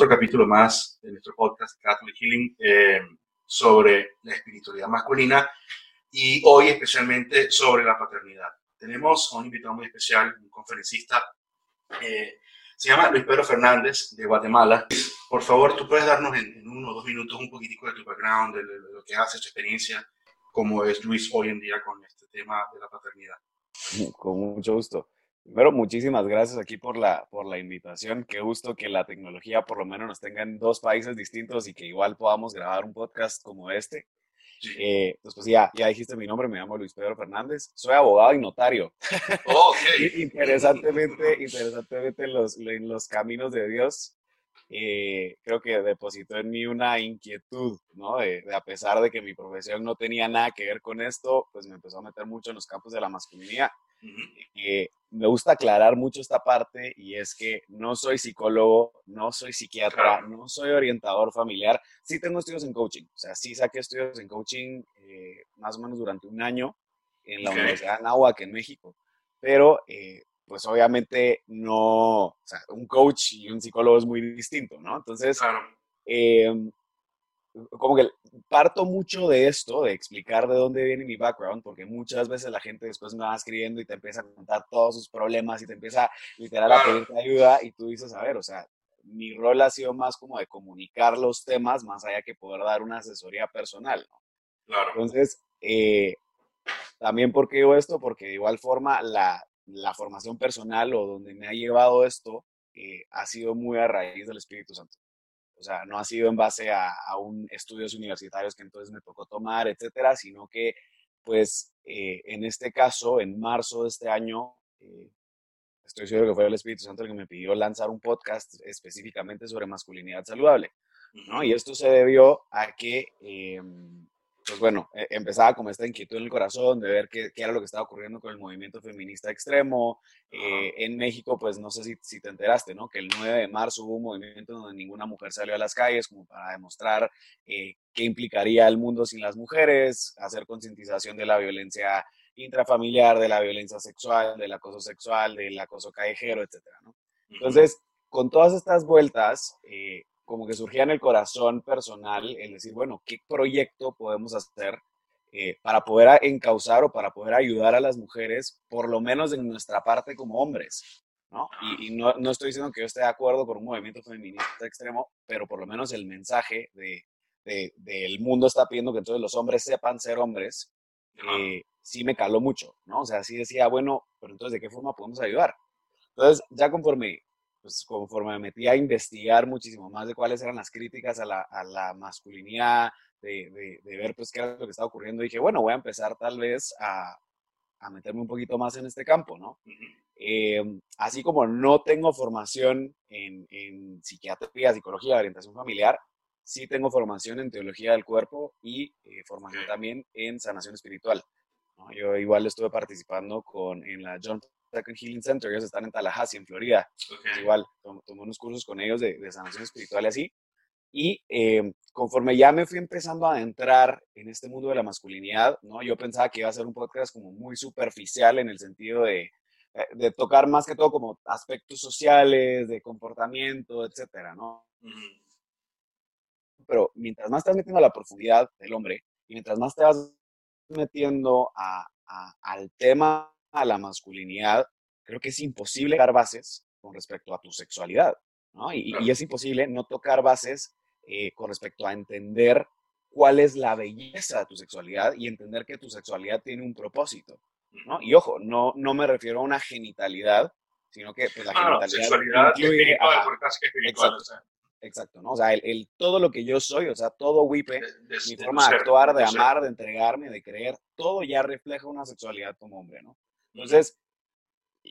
otro capítulo más de nuestro podcast Catholic Healing eh, sobre la espiritualidad masculina y hoy especialmente sobre la paternidad. Tenemos a un invitado muy especial, un conferencista, eh, se llama Luis Pedro Fernández de Guatemala. Por favor, tú puedes darnos en, uno o dos minutos un poquitico de tu background, de, lo que hace tu experiencia, cómo es Luis hoy en día con este tema de la paternidad. Con mucho gusto. Primero, muchísimas gracias aquí por la, por la invitación. Qué gusto que la tecnología por lo menos nos tenga en dos países distintos y que igual podamos grabar un podcast como este. Eh, pues, pues ya, ya dijiste mi nombre, me llamo Luis Pedro Fernández, soy abogado y notario. Oh, interesantemente, interesantemente en los, en los caminos de Dios, eh, creo que depositó en mí una inquietud, ¿no? De, a pesar de que mi profesión no tenía nada que ver con esto, pues me empezó a meter mucho en los campos de la masculinidad. Uh me gusta aclarar mucho esta parte y es que no soy psicólogo, no soy psiquiatra, no soy orientador familiar. Sí tengo estudios en coaching, o sea, sí saqué estudios en coaching eh, más o menos durante un año en la Universidad de Anáhuac, en México, pero eh, pues obviamente no, o sea, un coach y un psicólogo es muy distinto, ¿no? Entonces, em, como que parto mucho de esto, de explicar de dónde viene mi background, porque muchas veces la gente después me va escribiendo y te empieza a contar todos sus problemas y te empieza literal a pedirte ayuda y tú dices, a ver, o sea, mi rol ha sido más como de comunicar los temas más allá que poder dar una asesoría personal, ¿no? Claro. Entonces, eh, también porque digo esto, porque de igual forma la, la formación personal o donde me ha llevado esto eh, ha sido muy a raíz del Espíritu Santo. O sea, no ha sido en base a, un estudios universitarios que entonces me tocó tomar, etcétera, sino que, pues, eh, en este caso, en marzo de este año, eh, estoy seguro que fue el Espíritu Santo el que me pidió lanzar un podcast específicamente sobre masculinidad saludable. ¿no? Y esto se debió a que em, pues bueno, e, empezaba como esta inquietud en el corazón de ver qué, era lo que estaba ocurriendo con el movimiento feminista extremo. Eh, en México, pues no sé si, si, te enteraste, ¿no? Que el 9 de marzo hubo un movimiento donde ninguna mujer salió a las calles como para demostrar eh, qué implicaría el mundo sin las mujeres, hacer concientización de la violencia intrafamiliar, de la violencia sexual, del acoso sexual, del acoso callejero, etcétera, ¿no? Entonces, con todas estas vueltas, eh, como que surgía en el corazón personal el decir, bueno, ¿qué proyecto podemos hacer eh, para poder encauzar o para poder ayudar a las mujeres, por lo menos en nuestra parte como hombres? ¿no? Y, no, no, estoy diciendo que yo esté de acuerdo con un movimiento feminista extremo, pero por lo menos el mensaje de, del mundo está pidiendo que entonces los hombres sepan ser hombres, eh, sí me caló mucho, ¿no? O sea, sí decía, bueno, pero entonces, ¿de qué forma podemos ayudar? Entonces, ya conforme pues conforme me metí a investigar muchísimo más de cuáles eran las críticas a la, a la masculinidad, de, de, ver pues qué era lo que estaba ocurriendo, dije, bueno, voy a empezar tal vez a, a meterme un poquito más en este campo, ¿no? Em, así como no tengo formación en, en, psiquiatría, psicología, orientación familiar, sí tengo formación en teología del cuerpo y eh, formación también en sanación espiritual. Yo igual estuve participando con, en la John Second Healing Center, ellos están en Tallahassee, en Florida. igual, tomé unos cursos con ellos de, sanación espiritual y así. Y em, conforme ya me fui empezando a entrar en este mundo de la masculinidad, ¿no? Yo pensaba que iba a ser un podcast como muy superficial en el sentido de, eh, de tocar más que todo como aspectos sociales, de comportamiento, etcétera, ¿no? Pero mientras más te vas metiendo a la profundidad del hombre y mientras más te vas metiendo a, al tema a la masculinidad, creo que es imposible dar bases con respecto a tu sexualidad, ¿no? Y, es imposible no tocar bases eh, con respecto a entender cuál es la belleza de tu sexualidad y entender que tu sexualidad tiene un propósito, ¿no? Y ojo, no, no me refiero a una genitalidad, sino que pues, la genitalidad incluye a, Exacto, ¿no? O sea, el, todo lo que yo soy, o sea, todo Wipe, mi forma de actuar, de, amar, de entregarme, de creer, todo ya refleja una sexualidad como hombre, ¿no? Entonces,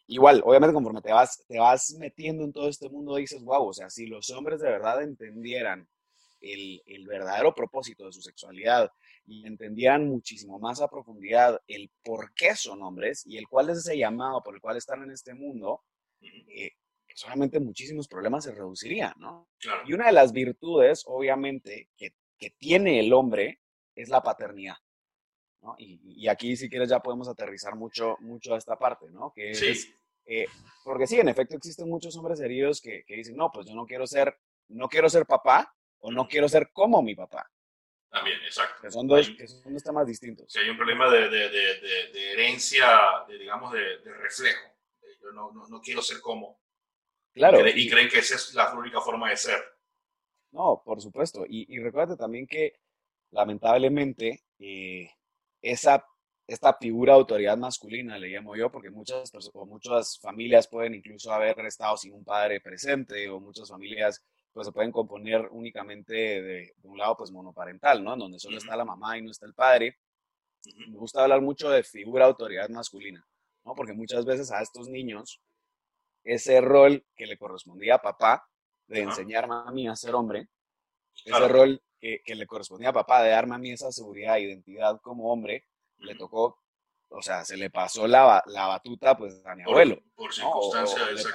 igual, obviamente conforme te vas, te vas metiendo en todo este mundo, dices, wow, o sea, si los hombres de verdad entendieran el, el, verdadero propósito de su sexualidad y entendieran muchísimo más a profundidad el por qué son hombres y el cuál es ese llamado por el cual están en este mundo, eh, solamente muchísimos problemas se reducirían, ¿no? Y una de las virtudes, obviamente, que, que tiene el hombre es la paternidad. Y, aquí, si quieres, ya podemos aterrizar mucho, mucho a esta parte, ¿no? Que es, eh, porque sí, en efecto, existen muchos hombres heridos que, que, dicen, no, pues yo no quiero ser no quiero ser papá o no quiero ser como mi papá. También, exacto. Que son dos, que son dos temas distintos. Si hay un problema de, de, de, de herencia, digamos, de, reflejo. Yo no, no, no, quiero ser como. Claro. Y, creen que esa es la única forma de ser. No, por supuesto. Y, y recuerda también que, lamentablemente, eh, esa, esta figura de autoridad masculina, le llamo yo, porque muchas, o muchas familias pueden incluso haber estado sin un padre presente, o muchas familias pues se pueden componer únicamente de, un lado pues monoparental, ¿no? En donde solo está la mamá y no está el padre. Me gusta hablar mucho de figura de autoridad masculina, ¿no? Porque muchas veces a estos niños ese rol que le correspondía a papá de enseñar a mí a ser hombre, ese rol que, que, le correspondía a papá de darme a mí esa seguridad e identidad como hombre, le tocó o sea, se le pasó la, la batuta pues a mi abuelo. Por circunstancias,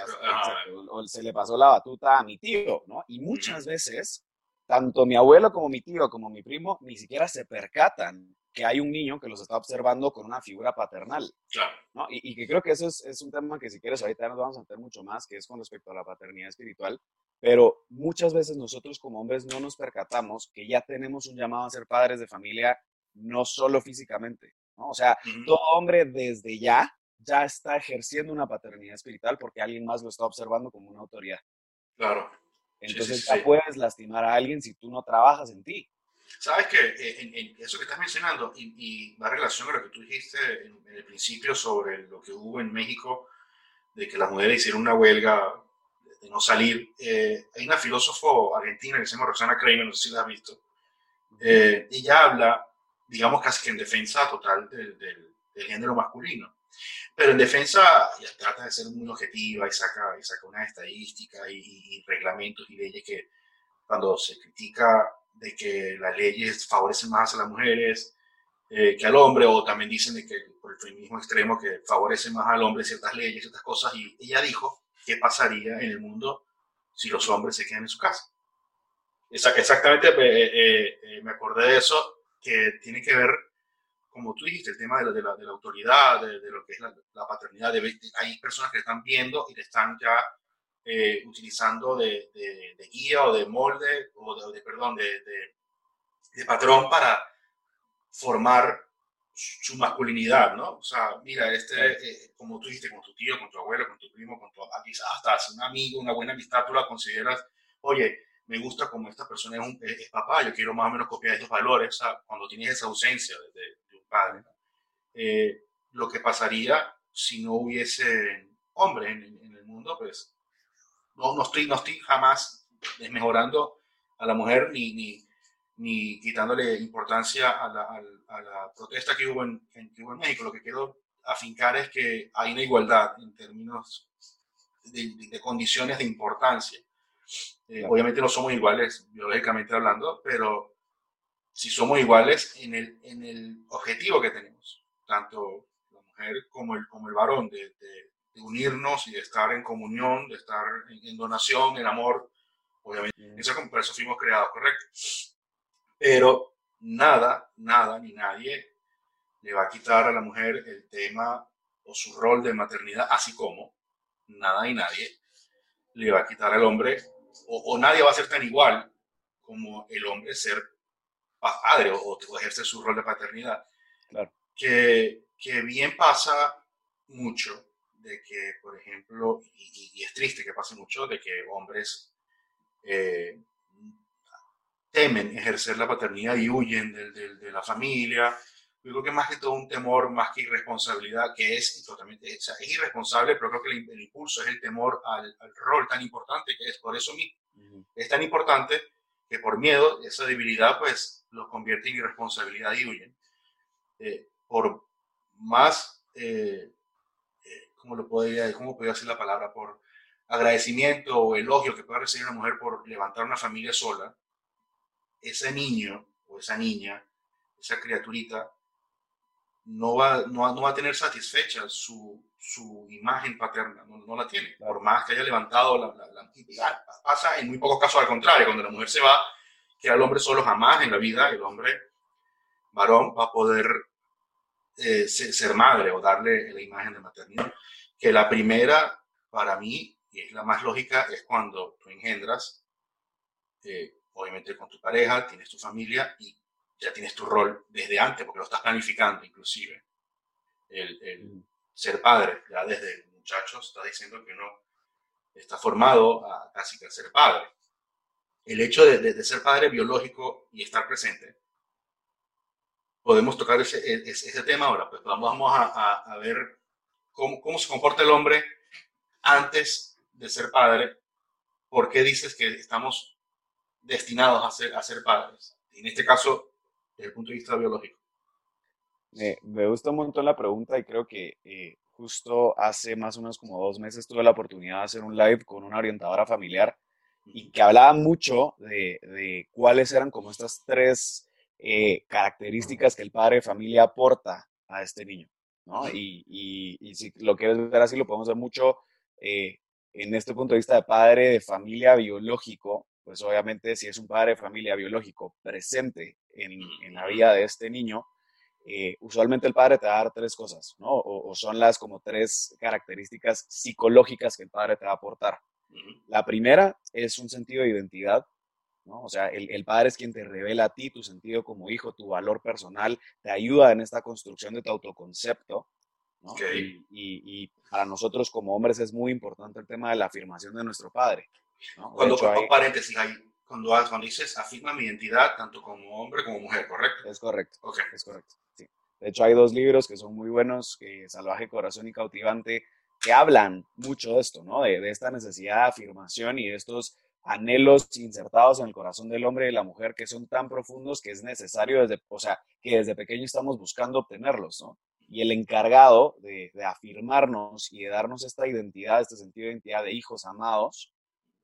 o, se le pasó la batuta a mi tío, ¿no? Y muchas veces, tanto mi abuelo como mi tío como mi primo ni siquiera se percatan que hay un niño que los está observando con una figura paternal. Claro. ¿no? Y, y, que creo que eso es, es, un tema que si quieres ahorita nos vamos a meter mucho más, que es con respecto a la paternidad espiritual, pero muchas veces nosotros como hombres no nos percatamos que ya tenemos un llamado a ser padres de familia, no solo físicamente, o sea, todo hombre desde ya ya está ejerciendo una paternidad espiritual porque alguien más lo está observando como una autoridad. Claro. Entonces ya puedes lastimar a alguien si tú no trabajas en ti. Sabes que eh, en, eso que estás mencionando y, va en relación a lo que tú dijiste en, el principio sobre lo que hubo en México, de que las mujeres hicieron una huelga de no salir. Eh, hay una filósofo argentina que se llama Roxana Kramer, no sé si la has visto. Eh, ella habla digamos casi que en defensa total del, del, género masculino. Pero en defensa ya trata de ser muy objetiva y saca, y saca unas estadísticas y, reglamentos y leyes que cuando se critica de que las leyes favorecen más a las mujeres eh, que al hombre, o también dicen de que por el feminismo extremo que favorece más al hombre ciertas leyes, ciertas cosas, y ella dijo qué pasaría en el mundo si los hombres se quedan en su casa. Exactamente, eh, eh, me acordé de eso que tiene que ver, como tú dijiste, el tema de la, de la, de la autoridad, de, lo que es la, paternidad. De, hay personas que están viendo y le están ya eh, utilizando de, guía o de molde, o de, perdón, de, patrón para formar su masculinidad, ¿no? O sea, mira, este, eh, como tú dijiste, con tu tío, con tu abuelo, con tu primo, con tu, quizás hasta un amigo, una buena amistad, tú la consideras, oye, me gusta como esta persona es, un, papá, yo quiero más o menos copiar estos valores, cuando tienes esa ausencia de, un padre. Eh, lo que pasaría si no hubiese hombre en, el mundo, pues no, no, estoy, no estoy jamás desmejorando a la mujer ni, ni, ni quitándole importancia a la, a, la, protesta que hubo en, en, en México. Lo que quiero afincar es que hay una igualdad en términos de, de condiciones de importancia. Eh, obviamente no somos iguales biológicamente hablando, pero si somos iguales en el, en el objetivo que tenemos, tanto la mujer como el, como el varón, de, de, unirnos y de estar en comunión, de estar en, donación, en amor, obviamente, eso, por eso fuimos creados, correcto. Pero nada, nada ni nadie le va a quitar a la mujer el tema o su rol de maternidad, así como nada y nadie le va a quitar al hombre o, nadie va a ser tan igual como el hombre ser padre o, ejercer su rol de paternidad. Que, que, bien pasa mucho de que, por ejemplo, y, es triste que pase mucho, de que hombres eh, temen ejercer la paternidad y huyen de, de la familia yo creo que más que todo un temor, más que irresponsabilidad, que es totalmente, es irresponsable, pero creo que el, impulso es el temor al, rol tan importante que es. Por eso mismo, es tan importante que por miedo, esa debilidad, pues los convierte en irresponsabilidad y huyen. Eh, por más, eh, eh, ¿cómo lo podría, cómo podría decir la palabra? Por agradecimiento o elogio que pueda recibir una mujer por levantar una familia sola, ese niño o esa niña, esa criaturita, no va, no, va a tener satisfecha su, su imagen paterna, no, la tiene, por más que haya levantado la, la, Pasa en muy pocos casos al contrario, cuando la mujer se va, que el hombre solo jamás en la vida, el hombre varón va a poder eh, ser, madre o darle la imagen de maternidad. Que la primera, para mí, y es la más lógica, es cuando tú engendras eh, obviamente con tu pareja, tienes tu familia y ya tienes tu rol desde antes, porque lo estás planificando inclusive. El, ser padre, ya desde muchachos, está diciendo que no está formado a casi que ser padre. El hecho de, ser padre biológico y estar presente, podemos tocar ese, ese, tema ahora, pues vamos a, a, ver cómo, cómo se comporta el hombre antes de ser padre, ¿por qué dices que estamos destinados a ser, a ser padres? En este caso, desde el punto de vista biológico. me gusta un montón la pregunta y creo que eh, justo hace más o menos como dos meses tuve la oportunidad de hacer un live con una orientadora familiar y que hablaba mucho de, de cuáles eran como estas tres eh, características que el padre de familia aporta a este niño. ¿no? Y, y, y, si lo quieres ver así, lo podemos ver mucho eh, en este punto de vista de padre de familia biológico, pues obviamente si es un padre de familia biológico presente en, en la vida de este niño, eh, usualmente el padre te va a dar tres cosas, ¿no? O, son las como tres características psicológicas que el padre te va a aportar. La primera es un sentido de identidad, ¿no? O sea, el, el, padre es quien te revela a ti tu sentido como hijo, tu valor personal, te ayuda en esta construcción de tu autoconcepto. ¿no? Y, y, para nosotros como hombres es muy importante el tema de la afirmación de nuestro padre. ¿No? Cuando, paréntesis, hay, cuando, cuando dices afirma mi identidad tanto como hombre como mujer, ¿correcto? Es correcto. Okay. Es correcto. Sí. De hecho, hay dos libros que son muy buenos, que Salvaje Corazón y Cautivante, que hablan mucho de esto, ¿no? De, de esta necesidad de afirmación y de estos anhelos insertados en el corazón del hombre y de la mujer que son tan profundos que es necesario desde, o sea, que desde pequeño estamos buscando obtenerlos, ¿no? Y el encargado de, de afirmarnos y de darnos esta identidad, este sentido de identidad de hijos amados,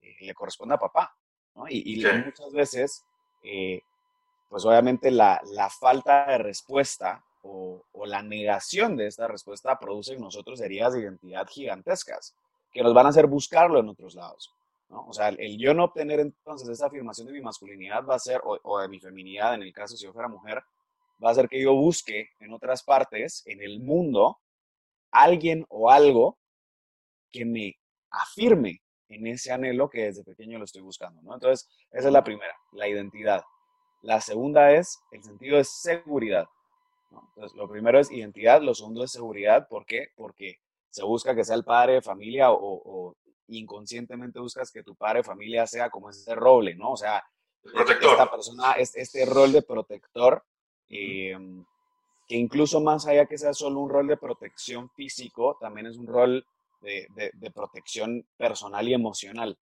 eh, le corresponde a papá, ¿no? Y, y muchas veces, eh, pues obviamente la, la, falta de respuesta o, o, la negación de esta respuesta produce en nosotros heridas de identidad gigantescas que nos van a hacer buscarlo en otros lados. O sea, el, yo no obtener entonces esa afirmación de mi masculinidad va a ser, o, de mi feminidad, en el caso si yo fuera mujer, va a ser que yo busque en otras partes, en el mundo, alguien o algo que me afirme en ese anhelo que desde pequeño lo estoy buscando, ¿no? Entonces, esa es la primera, la identidad. La segunda es el sentido de seguridad. Entonces, lo primero es identidad, lo segundo es seguridad. ¿Por qué? Porque se busca que sea el padre de familia o, inconscientemente buscas que tu padre de familia sea como ese roble, ¿no? O sea, esta persona, este rol de protector, em, que incluso más allá que sea solo un rol de protección físico, también es un rol de, de, protección personal y emocional.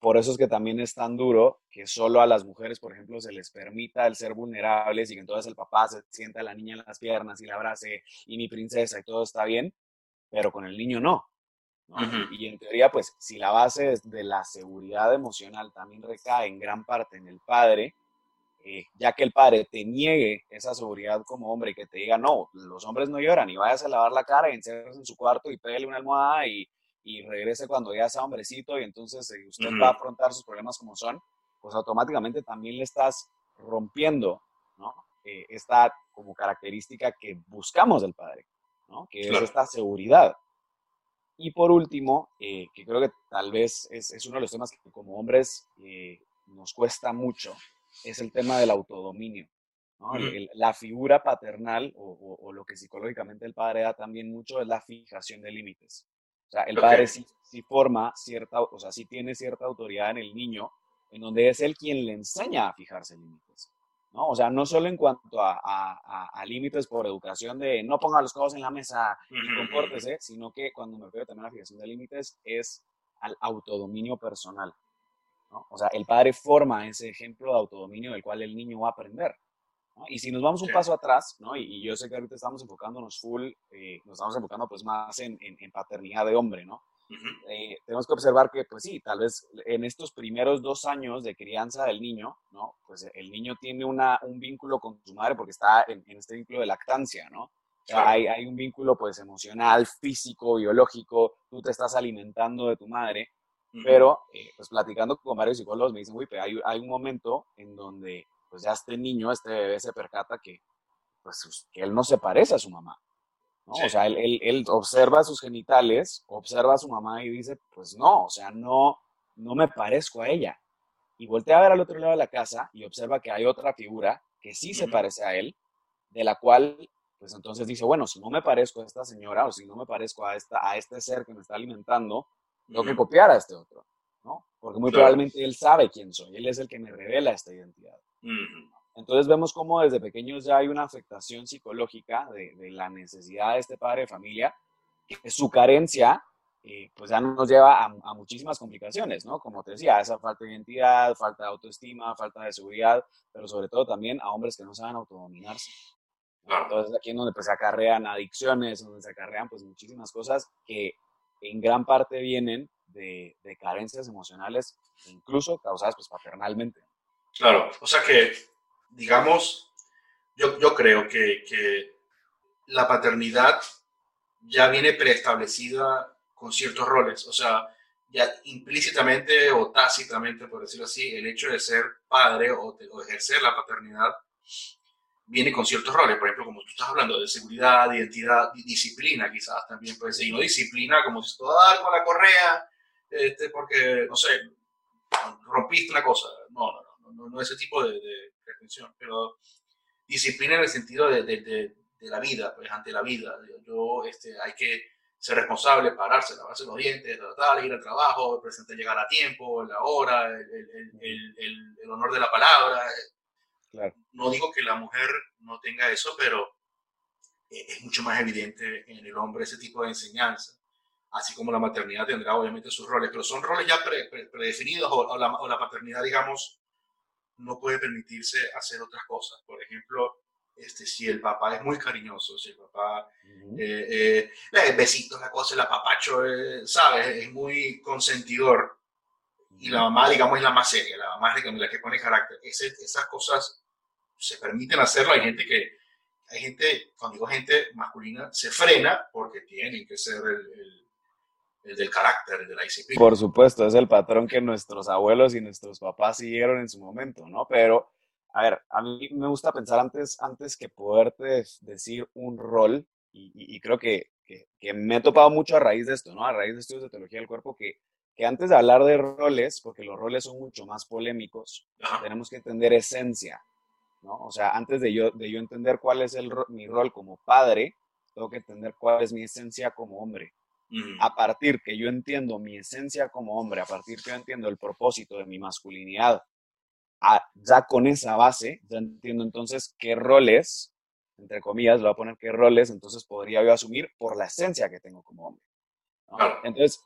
Por eso es que también es tan duro que solo a las mujeres, por ejemplo, se les permita el ser vulnerables y que entonces el papá se sienta a la niña en las piernas y la abrace y mi princesa y todo está bien, pero con el niño no. Y en teoría, pues, si la base de la seguridad emocional también recae en gran parte en el padre, eh, ya que el padre te niegue esa seguridad como hombre y que te diga, no, los hombres no lloran y vayas a lavar la cara y encierres en su cuarto y pégale una almohada y, y regrese cuando ya sea hombrecito y entonces eh, usted va a afrontar sus problemas como son, pues automáticamente también le estás rompiendo, ¿no? Eh, esta como característica que buscamos del padre, ¿no? Que es esta seguridad. Y por último, eh, que creo que tal vez es, es, uno de los temas que como hombres nos cuesta mucho, es el tema del autodominio. ¿no? la figura paternal o, o, lo que psicológicamente el padre da también mucho es la fijación de límites. O sea, el padre sí, sí, forma cierta, o sea, sí tiene cierta autoridad en el niño, en donde es él quien le enseña a fijarse límites. ¿no? O sea, no solo en cuanto a, a, límites por educación de no ponga los codos en la mesa y compórtese, sino que cuando me refiero también a la fijación de límites es al autodominio personal. ¿No? O sea, el padre forma ese ejemplo de autodominio del cual el niño va a aprender. ¿no? Y si nos vamos un paso atrás, ¿no? Y, y, yo sé que ahorita estamos enfocándonos full, eh, nos estamos enfocando pues más en, en, en paternidad de hombre, ¿no? Eh, tenemos que observar que, pues sí, tal vez en estos primeros dos años de crianza del niño, ¿no? Pues el niño tiene una, un vínculo con su madre porque está en, este vínculo de lactancia, ¿no? Hay, hay, un vínculo, pues, emocional, físico, biológico, tú te estás alimentando de tu madre, pero, eh, pues, platicando con varios psicólogos me dicen, uy, pero hay, hay un momento en donde, pues, ya este niño, este bebé se percata que, pues, que él no se parece a su mamá, o sea, él, él, observa sus genitales, observa a su mamá y dice, pues no, o sea, no, no me parezco a ella. y voltea a ver al otro lado de la casa y observa que hay otra figura que sí se parece a él, de la cual, pues entonces dice, bueno, si no me parezco a esta señora o si no me parezco a, esta, a este ser que me está alimentando, tengo que copiar a este otro, ¿no? Porque muy probablemente él sabe quién soy, él es el que me revela esta identidad. Entonces vemos cómo desde pequeños ya hay una afectación psicológica de, de la necesidad de este padre de familia, que su carencia eh, pues ya nos lleva a, muchísimas complicaciones, ¿no? Como te decía, esa falta de identidad, falta de autoestima, falta de seguridad, pero sobre todo también a hombres que no saben autodominarse. Entonces aquí es donde pues, se acarrean adicciones, donde se acarrean pues muchísimas cosas que en gran parte vienen de, carencias emocionales, incluso causadas pues paternalmente. Claro, o sea que, digamos, yo, yo creo que, que la paternidad ya viene preestablecida con ciertos roles. O sea, ya implícitamente o tácitamente, por decirlo así, el hecho de ser padre o, ejercer la paternidad viene con ciertos roles. Por ejemplo, como tú estás hablando de seguridad, identidad, disciplina, quizás también puede ser. Y no disciplina como si todo dar con la correa, este, porque, no sé, rompiste una cosa. No, no, no, no, ese tipo de, de Pero disciplina en el sentido de, de, de, la vida, pues ante la vida. Yo, este, hay que ser responsable, pararse, lavarse los dientes, tratar, ir al trabajo, presente llegar a tiempo, la hora, el, el, el, honor de la palabra. No digo que la mujer no tenga eso, pero e, es mucho más evidente en el hombre ese tipo de enseñanza. Así como la maternidad tendrá obviamente sus roles, pero son roles ya predefinidos o, la, o la paternidad, digamos, no puede permitirse hacer otras cosas. Por ejemplo, este, si el papá es muy cariñoso, si el papá, eh, eh, besitos, la cosa, el apapacho, eh, ¿sabes? Es muy consentidor. Y la mamá, digamos, es la más seria, la mamá es la que pone carácter. esas cosas se permiten hacerlo. Hay gente que, hay gente, cuando digo gente masculina, se frena porque tienen que ser el, el, del carácter, el de disciplina. Por supuesto, es el patrón que nuestros abuelos y nuestros papás siguieron en su momento, ¿no? Pero a ver, a mí me gusta pensar antes, antes que poderte decir un rol, y, creo que, que, me he topado mucho a raíz de esto, ¿no? A raíz de estudios de teología del cuerpo, que, que antes de hablar de roles, porque los roles son mucho más polémicos, tenemos que entender esencia, ¿no? O sea, antes de yo, de yo entender cuál es el, mi rol como padre, tengo que entender cuál es mi esencia como hombre. A partir que yo entiendo mi esencia como hombre, a partir que yo entiendo el propósito de mi masculinidad, ya con esa base, ya entiendo entonces qué roles, entre comillas, lo voy a poner qué roles, entonces podría yo asumir por la esencia que tengo como hombre. Entonces,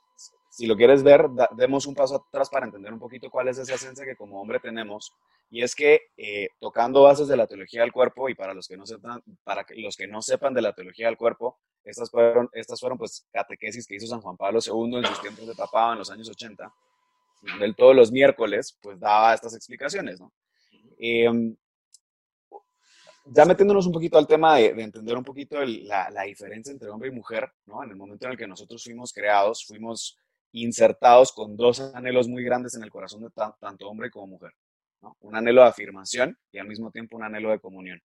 si lo quieres ver, demos un paso atrás para entender un poquito cuál es esa esencia que como hombre tenemos. Y es que eh, tocando bases de la teología del cuerpo, y para los que no sepan, para los que no sepan de la teología del cuerpo, estas fueron, estas fueron pues catequesis que hizo San Juan Pablo II en sus tiempos de papá en los años 80 del todos los miércoles, pues daba estas explicaciones, ¿no? Em, ya metiéndonos un poquito al tema de, entender un poquito la, diferencia entre hombre y mujer, ¿no? En el momento en el que nosotros fuimos creados, fuimos insertados con dos anhelos muy grandes en el corazón de tanto hombre como mujer, ¿no? Un anhelo de afirmación y al mismo tiempo un anhelo de comunión.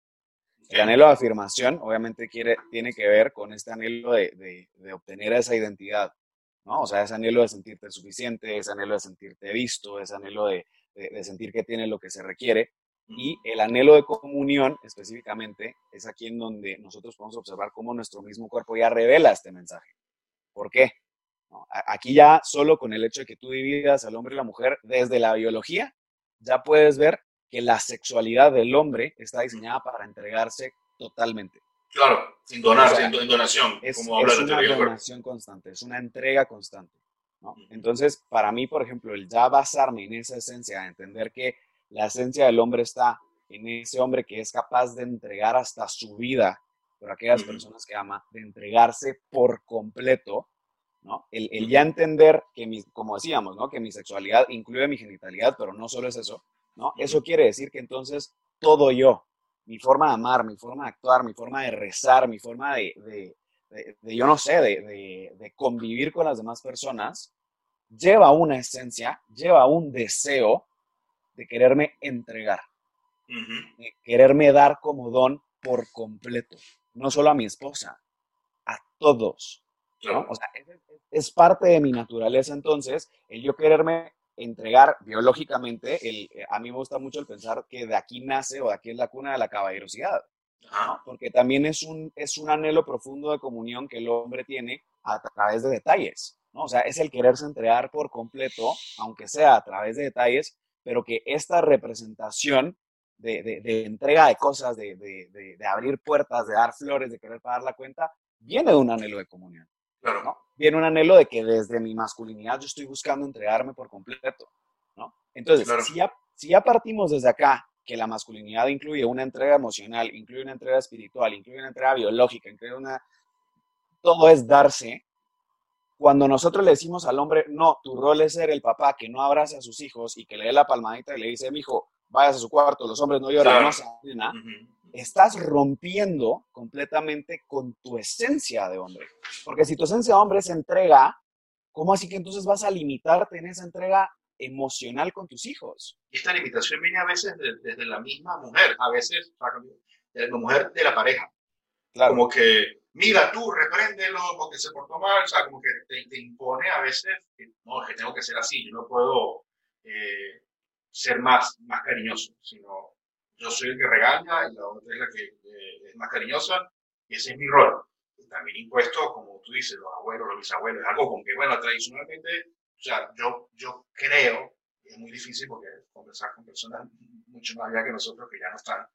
El anhelo de afirmación obviamente quiere, tiene que ver con este anhelo de, de obtener esa identidad, ¿no? O sea, ese anhelo de sentirte suficiente, ese anhelo de sentirte visto, ese anhelo de, sentir que tienes lo que se requiere. Y el anhelo de comunión, específicamente, es aquí en donde nosotros podemos observar cómo nuestro mismo cuerpo ya revela este mensaje. ¿Por qué? Aquí ya solo con el hecho de que tú dividas al hombre y la mujer desde la biología, ya puedes ver que la sexualidad del hombre está diseñada para entregarse totalmente. Claro, sin donar, sin donación. Es, como es una donación constante, es una entrega constante. ¿no? Entonces, para mí, por ejemplo, el ya basarme en esa esencia, entender que la esencia del hombre está en ese hombre que es capaz de entregar hasta su vida por aquellas personas que ama, de entregarse por completo, ¿no? El, el ya entender que, mi, como decíamos, ¿no? Que mi sexualidad incluye mi genitalidad, pero no solo es eso, ¿no? Eso quiere decir que entonces todo yo, mi forma de amar, mi forma de actuar, mi forma de rezar, mi forma de, yo no sé, de, convivir con las demás personas, lleva una esencia, lleva un deseo de quererme entregar, de quererme dar como don por completo, no solo a mi esposa, a todos. O sea, es, es, parte de mi naturaleza entonces el yo quererme entregar biológicamente, el, eh, a mí me gusta mucho el pensar que de aquí nace o de aquí es la cuna de la caballerosidad, porque también es un, es un anhelo profundo de comunión que el hombre tiene a través de detalles, ¿no? O sea, es el quererse entregar por completo, aunque sea a través de detalles, pero que esta representación de, de, entrega de cosas, de, de, abrir puertas, de dar flores, de querer pagar la cuenta, viene de un anhelo de comunión. Claro. ¿no? Viene un anhelo de que desde mi masculinidad yo estoy buscando entregarme por completo. ¿no? Entonces, si, ya, si ya partimos desde acá, que la masculinidad incluye una entrega emocional, incluye una entrega espiritual, incluye una entrega biológica, incluye una... Todo es darse. Cuando nosotros le decimos al hombre, no, tu rol es ser el papá que no abrace a sus hijos y que le dé la palmadita y le dice, mi hijo, vayas a su cuarto, los hombres no lloran, no saben nada, estás rompiendo completamente con tu esencia de hombre. Porque si tu esencia de hombre es entrega, ¿cómo así que entonces vas a limitarte en esa entrega emocional con tus hijos? Esta limitación viene a veces desde la misma mujer, a veces de la mujer de la pareja. Como que, mira, tú repréndelo porque se portó mal, o sea, como que te, impone a veces, que, no, es que tengo que ser así, yo no puedo eh, ser más, más cariñoso, sino yo soy el que regaña y la otra es la que eh, es más cariñosa y ese es mi rol. también impuesto, como tú dices, los abuelos, los bisabuelos, es algo con que, bueno, tradicionalmente, o sea, yo, yo creo, es muy difícil porque conversar con personas mucho más allá que nosotros que ya no están,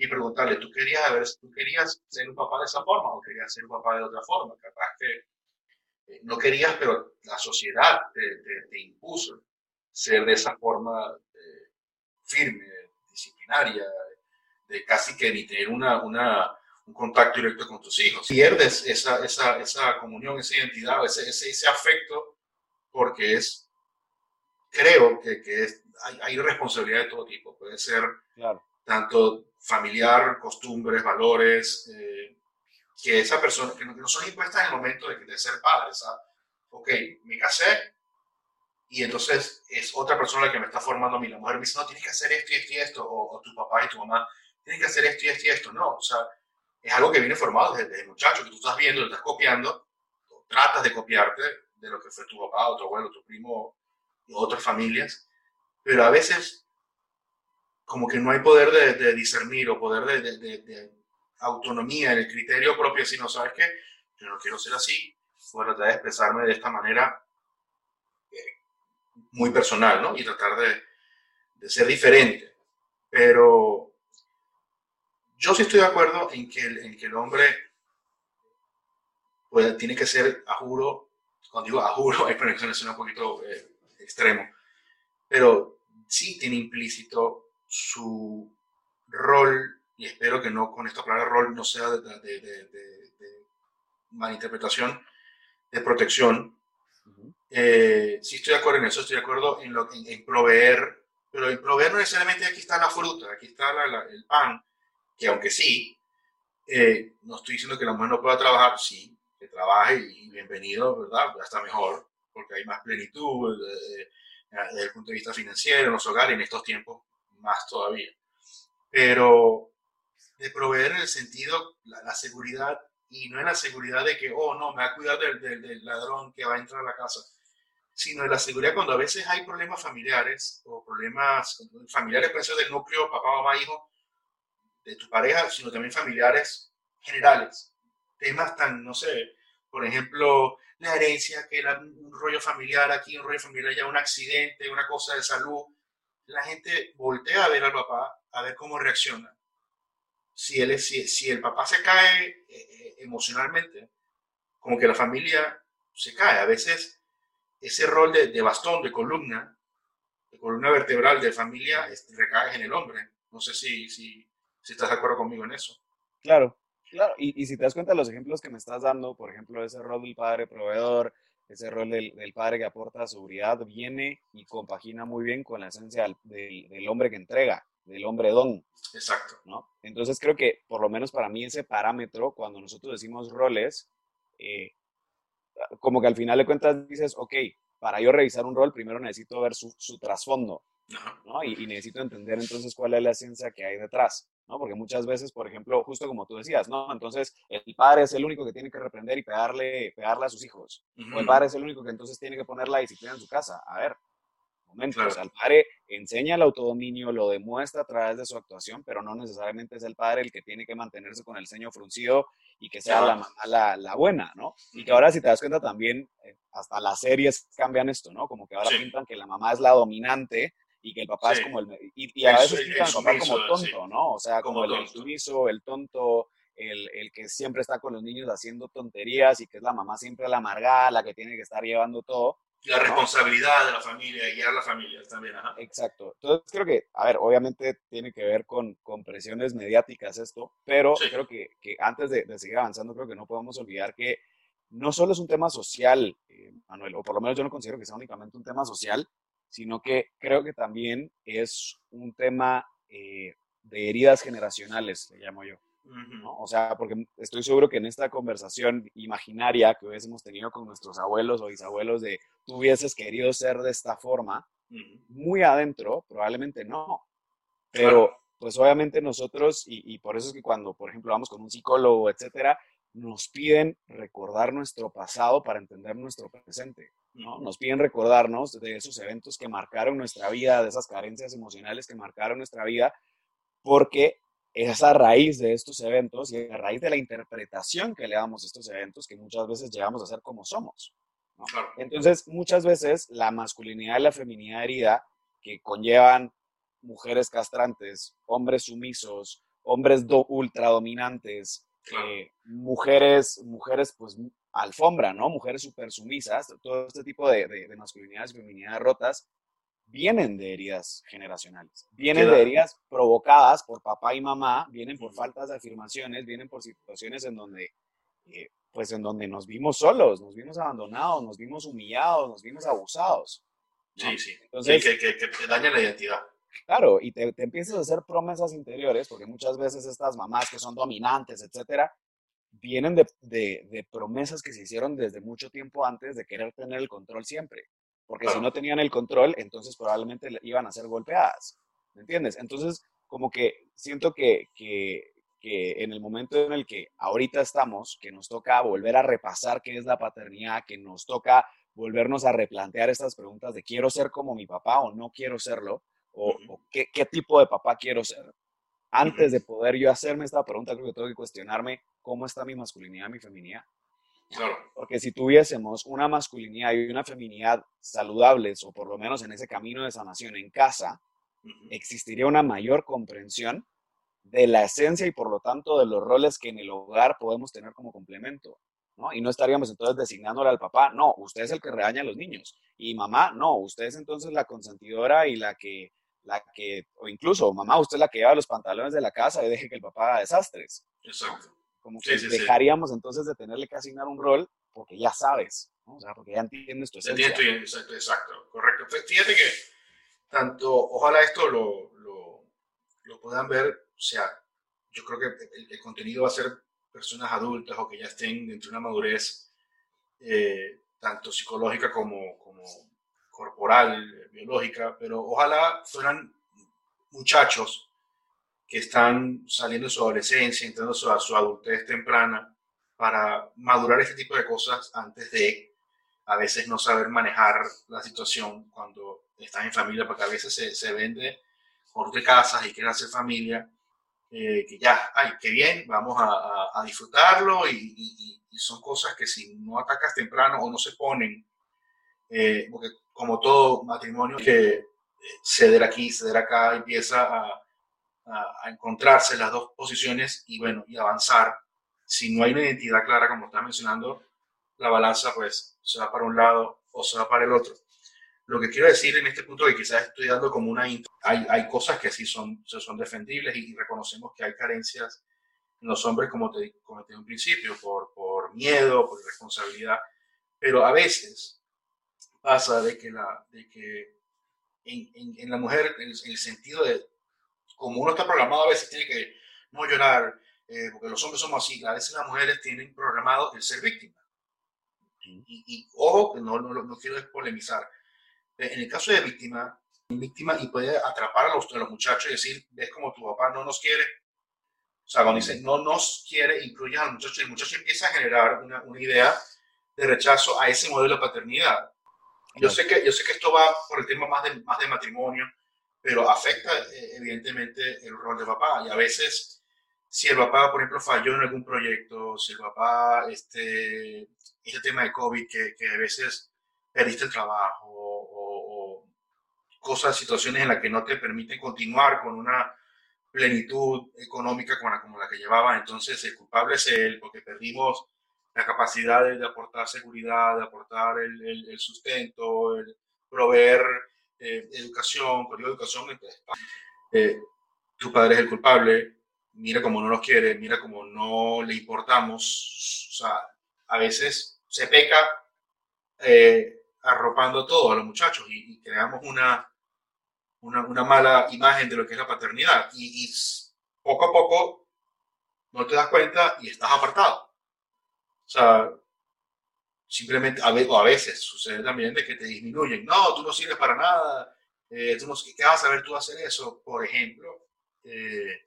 y preguntarle, ¿tú querías, ver, ¿tú querías ser un papá de esa forma o querías ser un papá de otra forma? Capaz que eh, no querías, pero la sociedad te, te, impuso ser de esa forma eh, firme, disciplinaria, de casi que ni tener una, una, un contacto directo con tus hijos. Pierdes esa, esa, esa comunión, esa identidad, ese, ese, ese, afecto, porque es, creo que, que es, hay, hay, responsabilidad de todo tipo. Puede ser tanto familiar, costumbres, valores, eh, que esa persona, que no, son impuestas en el momento de, de ser padres. Ok, me casé, y entonces es otra persona la que me está formando a mí. La mujer me dice, no, tienes que hacer esto y esto y esto, o, tu papá y tu mamá, tienes que hacer esto y esto y esto. No, o sea, es algo que viene formado desde, desde muchacho, que tú estás viendo, lo estás copiando, o tratas de copiarte de lo que fue tu papá, o tu abuelo, tu primo, y otras familias, pero a veces como que no hay poder de, de discernir o poder de, de, autonomía en el criterio propio, sino, ¿sabes qué? Yo no quiero ser así, fuera de expresarme de esta manera muy personal, ¿no? Y tratar de, de ser diferente. Pero yo sí estoy de acuerdo en que el, en que el hombre pues, tiene que ser a juro, cuando digo a juro, hay conexiones un poquito eh, extremo, pero sí tiene implícito su rol, y espero que no con esta palabra rol no sea de, de, de, de malinterpretación, de protección, eh, sí estoy de acuerdo en eso, estoy de acuerdo en, lo, en, proveer, pero en proveer no necesariamente aquí está la fruta, aquí está el pan, que aunque sí, eh, no estoy diciendo que la mujer no pueda trabajar, sí, que trabaje y bienvenido, ¿verdad? Ya está mejor, porque hay más plenitud eh, desde el punto de vista financiero en los hogares en estos tiempos, más todavía. Pero de proveer en el sentido, la, la seguridad y no en la seguridad de que, oh, no, me va a cuidar del, del, ladrón que va a entrar a la casa, sino en la seguridad cuando a veces hay problemas familiares o problemas familiares, puede ser del núcleo, papá, mamá, hijo, de tu pareja, sino también familiares generales. Temas tan, no sé, por ejemplo, la herencia, que era un rollo familiar aquí, un rollo familiar allá, un accidente, una cosa de salud. La gente voltea a ver al papá, a ver cómo reacciona si, él si el papá se cae eh, eh, emocionalmente, como que la familia se cae. A veces ese rol de, de, bastón, de columna, de columna vertebral de familia este, recae en el hombre. No sé si, si, si, estás de acuerdo conmigo en eso. Claro, claro. Y, y, si te das cuenta de los ejemplos que me estás dando, por ejemplo, ese rol del padre proveedor, ese rol del, del padre que aporta seguridad, viene y compagina muy bien con la esencia del, del hombre que entrega del hombre don. Exacto. ¿no? Entonces creo que por lo menos para mí ese parámetro, cuando nosotros decimos roles, eh, como que al final de cuentas dices, ok, para yo revisar un rol, primero necesito ver su, su trasfondo, ¿no? Y, necesito entender entonces cuál es la ciencia que hay detrás, ¿no? Porque muchas veces, por ejemplo, justo como tú decías, ¿no? Entonces, el padre es el único que tiene que reprender y pegarle, pegarle a sus hijos. O el padre es el único que entonces tiene que poner la disciplina en su casa. A ver, momento. O sea, el padre enseña el autodominio, lo demuestra a través de su actuación, pero no necesariamente es el padre el que tiene que mantenerse con el ceño fruncido y que sea la mamá la, buena, ¿no? Y que ahora, si te das cuenta, también eh, hasta las series cambian esto, ¿no? Como que ahora pintan que la mamá es la dominante y que el papá es como el... Y, a veces pintan al papá como tonto, ¿no? O sea, como, el, sumiso, el tonto, el, el, que siempre está con los niños haciendo tonterías y que es la mamá siempre la amargada, la que tiene que estar llevando todo. La responsabilidad de la familia y guiar a la familia también. Ajá. Exacto. Entonces creo que, a ver, obviamente tiene que ver con, con presiones mediáticas esto, pero creo que, que antes de, de, seguir avanzando, creo que no podemos olvidar que no solo es un tema social, eh, Manuel, o por lo menos yo no considero que sea únicamente un tema social, sino que creo que también es un tema eh, de heridas generacionales, le llamo yo. O sea, porque estoy seguro que en esta conversación imaginaria que hubiésemos tenido con nuestros abuelos o bisabuelos de tú hubieses querido ser de esta forma, muy adentro, probablemente no. Pero, pues obviamente nosotros, y, por eso es que cuando, por ejemplo, vamos con un psicólogo, etcétera, nos piden recordar nuestro pasado para entender nuestro presente. ¿no? Nos piden recordarnos de esos eventos que marcaron nuestra vida, de esas carencias emocionales que marcaron nuestra vida, porque es a raíz de estos eventos y a raíz de la interpretación que le damos a estos eventos que muchas veces llegamos a ser como somos. Entonces, muchas veces la masculinidad y la feminidad herida que conllevan mujeres castrantes, hombres sumisos, hombres ultra dominantes, eh, mujeres, mujeres pues alfombra, ¿no? Mujeres super sumisas, todo este tipo de, de, de masculinidades y feminidades rotas, vienen de heridas generacionales, vienen de heridas provocadas por papá y mamá, vienen por faltas de afirmaciones, vienen por situaciones en donde, eh, pues en donde nos vimos solos, nos vimos abandonados, nos vimos humillados, nos vimos abusados. Sí, sí. Entonces, que, que, que, te daña la identidad. Claro, y te, te, empiezas a hacer promesas interiores, porque muchas veces estas mamás que son dominantes, etcétera, vienen de, de, de promesas que se hicieron desde mucho tiempo antes de querer tener el control siempre porque si no tenían el control, entonces probablemente iban a ser golpeadas, ¿me entiendes? Entonces, como que siento que, que, que, en el momento en el que ahorita estamos, que nos toca volver a repasar qué es la paternidad, que nos toca volvernos a replantear estas preguntas de quiero ser como mi papá o no quiero serlo, o, qué, qué, tipo de papá quiero ser. Antes de poder yo hacerme esta pregunta, creo que tengo que cuestionarme cómo está mi masculinidad, mi feminidad. Porque si tuviésemos una masculinidad y una feminidad saludables, o por lo menos en ese camino de sanación en casa, existiría una mayor comprensión de la esencia y por lo tanto de los roles que en el hogar podemos tener como complemento. ¿no? Y no estaríamos entonces designándole al papá, no, usted es el que regaña a los niños. Y mamá, no, usted es entonces la consentidora y la que, la que, o incluso mamá, usted es la que lleva los pantalones de la casa y deje que el papá haga desastres. Exacto. Como que dejaríamos entonces de tenerle que asignar un rol porque ya sabes, ¿no? o sea, porque ya entiendes tu esencia. exacto, exacto, correcto. Fíjate que tanto, ojalá esto lo, lo, lo puedan ver, o sea, yo creo que el, contenido va a ser personas adultas o que ya estén dentro de una madurez eh, tanto psicológica como, como corporal, biológica, pero ojalá fueran muchachos que están saliendo de su adolescencia, entrando a su, adultez temprana, para madurar este tipo de cosas antes de a veces no saber manejar la situación cuando están en familia, porque a veces se, se vende por de casas y quieren hacer familia, eh, que ya, ay, qué bien, vamos a, a, disfrutarlo y, son cosas que si no atacas temprano o no se ponen, eh, porque como todo matrimonio que eh, ceder aquí, ceder acá, empieza a, a, encontrarse las dos posiciones y bueno, y avanzar. Si no hay una identidad clara, como estás mencionando, la balanza pues se va para un lado o se va para el otro. Lo que quiero decir en este punto que quizás estoy dando como una... Hay, hay cosas que sí son, son defendibles y, reconocemos que hay carencias en los hombres, como te comenté en un principio, por, por miedo, por responsabilidad, pero a veces pasa de que, la, de que en, en, la mujer el, el, sentido de como uno está programado, a veces tiene que no llorar, eh, porque los hombres somos así, a veces las mujeres tienen programado el ser víctima. Y, ojo, no, no, no, quiero polemizar. En el caso de víctima, víctima y puede atrapar a los, a los muchachos y decir, ves como tu papá no nos quiere. O sea, cuando dice no nos quiere, incluye al muchacho, el muchacho empieza a generar una, una idea de rechazo a ese modelo de paternidad. Yo sé que, yo sé que esto va por el tema más de, más de matrimonio, pero afecta eh, evidentemente el rol de papá. Y a veces, si el papá, por ejemplo, falló en algún proyecto, si el papá, este, este tema de COVID, que, que a veces perdiste el trabajo o, o, cosas, situaciones en las que no te permiten continuar con una plenitud económica como la, como la que llevaba, entonces el culpable es él, porque perdimos la capacidad de, aportar seguridad, de aportar el, el, sustento, el proveer eh, educación, por educación, eh, tu padre es el culpable, mira cómo no nos quiere, mira cómo no le importamos, o sea, a veces se peca eh, arropando todo a los muchachos y, creamos una, una, una, mala imagen de lo que es la paternidad y, y poco a poco no te das cuenta y estás apartado. O sea, simplemente, a veces, sucede también de que te disminuyen. No, tú no sirves para nada. Eh, tú no, ¿Qué vas a saber tú hacer eso? Por ejemplo, eh,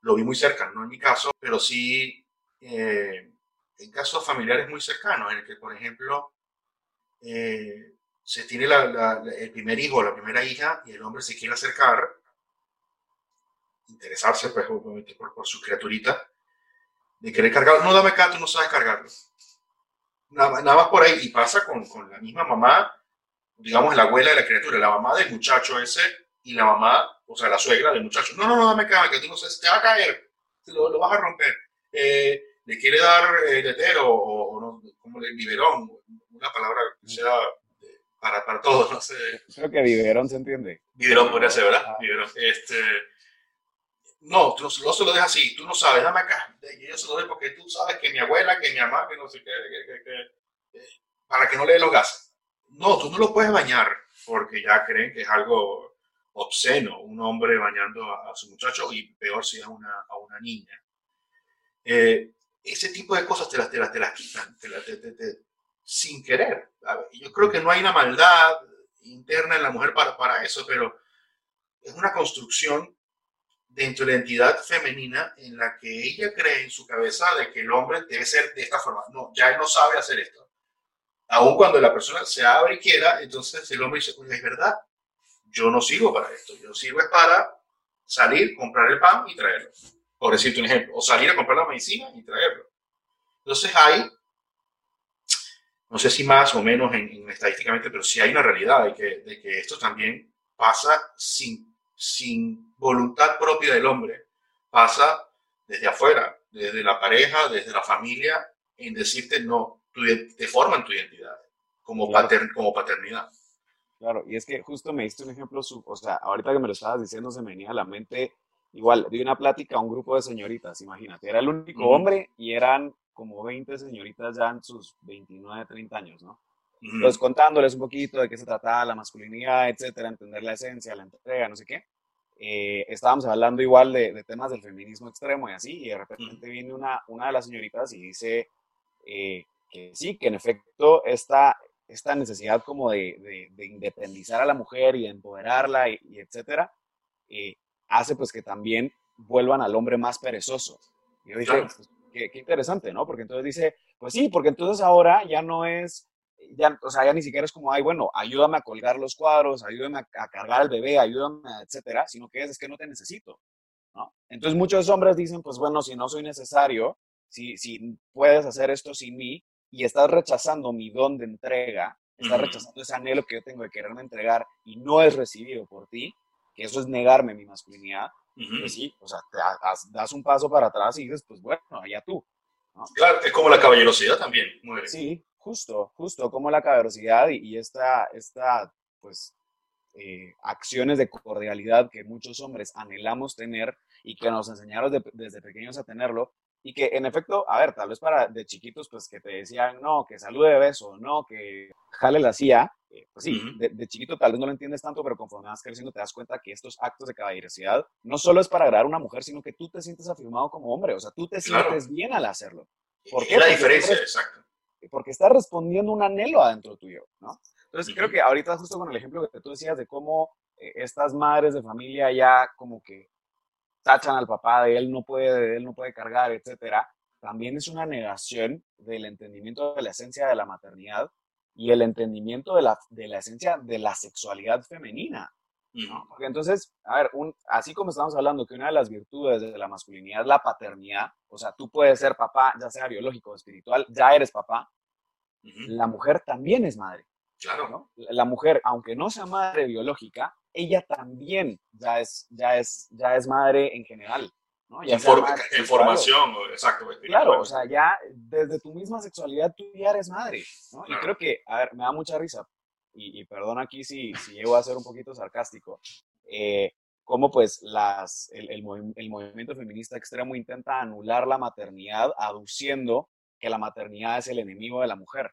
lo vi muy cerca, no en mi caso, pero sí eh, en casos familiares muy cercanos, en el que, por ejemplo, se tiene el primer hijo la primera hija y el hombre se quiere acercar, interesarse pues, por, por su criaturita, de querer cargarlo. No, dame acá, tú no sabes cargarlo. Nada, nada más por ahí. Y pasa con, con, la misma mamá, digamos, la abuela de la criatura, la mamá del muchacho ese y la mamá, o sea, la suegra del muchacho. No, no, no, dame acá, que tú no sabes, te va a caer, lo, lo vas a romper. Eh, le quiere dar eh, letero o, o no, como el biberón, una palabra que sea para, para todos, no sé. Creo que biberón se entiende. Biberón podría ser, ¿verdad? Ah. Biberón. Este, no, tú no se lo dejas así, tú no sabes, dame acá. yo se lo doy porque tú sabes que mi abuela, que mi mamá, que no sé qué, que, para que no le dé los gases. No, tú no lo puedes bañar porque ya creen que es algo obsceno un hombre bañando a, su muchacho y peor si es una, a una niña. Eh, ese tipo de cosas te las, te las, te las quitan te te, sin querer. yo creo que no hay una maldad interna en la mujer para, para eso, pero es una construcción dentro de la entidad femenina en la que ella cree en su cabeza de que el hombre debe ser de esta forma. No, ya él no sabe hacer esto. Aun cuando la persona se abre y quiera, entonces el hombre dice, es verdad, yo no sirvo para esto, yo sirvo para salir, comprar el pan y traerlo. Por decirte un ejemplo, o salir a comprar la medicina y traerlo. Entonces hay, no sé si más o menos en, estadísticamente, pero sí hay una realidad de que, de que esto también pasa sin, sin voluntad propia del hombre, pasa desde afuera, desde la pareja, desde la familia, en decirte no, te forman tu identidad como, como paternidad. Claro, y es que justo me diste un ejemplo, o sea, ahorita que me lo estabas diciendo se me venía a la mente, igual, di una plática a un grupo de señoritas, imagínate, era el único hombre y eran como 20 señoritas ya en sus 29, 30 años, ¿no? Entonces contándoles un poquito de qué se trataba la masculinidad, etcétera, entender la esencia, la entrega, no sé qué. Eh, estábamos hablando igual de, temas del feminismo extremo y así, y de repente viene una, una de las señoritas y dice eh, que sí, que en efecto esta, esta necesidad como de, de, independizar a la mujer y de empoderarla y, etcétera, eh, hace pues que también vuelvan al hombre más perezoso. Y yo dije, pues, qué, qué interesante, ¿no? Porque entonces dice, pues sí, porque entonces ahora ya no es ya, o sea, ya ni siquiera es como, ay, bueno, ayúdame a colgar los cuadros, ayúdame a, cargar al bebé, ayúdame, etcétera, sino que es, es que no te necesito, ¿no? Entonces muchos hombres dicen, pues bueno, si no soy necesario, si, si puedes hacer esto sin mí y estás rechazando mi don de entrega, estás rechazando ese anhelo que yo tengo de quererme entregar y no es recibido por ti, que eso es negarme mi masculinidad, pues sí, o sea, te das, un paso para atrás y dices, pues bueno, allá tú. Claro, es como la caballerosidad también. Muy Sí, Justo, justo, como la caballerosidad y, esta, esta, pues, eh, acciones de cordialidad que muchos hombres anhelamos tener y que nos enseñaron desde pequeños a tenerlo, y que en efecto, a ver, tal vez para de chiquitos, pues que te decían, no, que salude de beso, no, que jale la silla, eh, pues sí, de, chiquito tal vez no lo entiendes tanto, pero conforme vas creciendo te das cuenta que estos actos de caballerosidad no solo es para agradar a una mujer, sino que tú te sientes afirmado como hombre, o sea, tú te sientes bien al hacerlo. ¿Por qué? la diferencia, exacto porque está respondiendo un anhelo adentro tuyo, ¿no? Entonces, creo que ahorita justo con el ejemplo que tú decías de cómo eh, estas madres de familia ya como que tachan al papá de él no puede, él no puede cargar, etcétera, también es una negación del entendimiento de la esencia de la maternidad y el entendimiento de la, de la esencia de la sexualidad femenina. Porque entonces, a ver, un, así como estamos hablando que una de las virtudes de la masculinidad es la paternidad, o sea, tú puedes ser papá, ya sea biológico o espiritual, ya eres papá, la mujer también es madre. Claro. ¿no? La mujer, aunque no sea madre biológica, ella también ya es, ya es, ya es madre en general. ¿no? Ya en, formación, exacto. Claro, o sea, ya desde tu misma sexualidad tú ya eres madre. ¿no? Y creo que, a ver, me da mucha risa, y, y perdón aquí si, si llego a ser un poquito sarcástico, eh, cómo pues las, el, el, el, movimiento feminista extremo intenta anular la maternidad aduciendo que la maternidad es el enemigo de la mujer.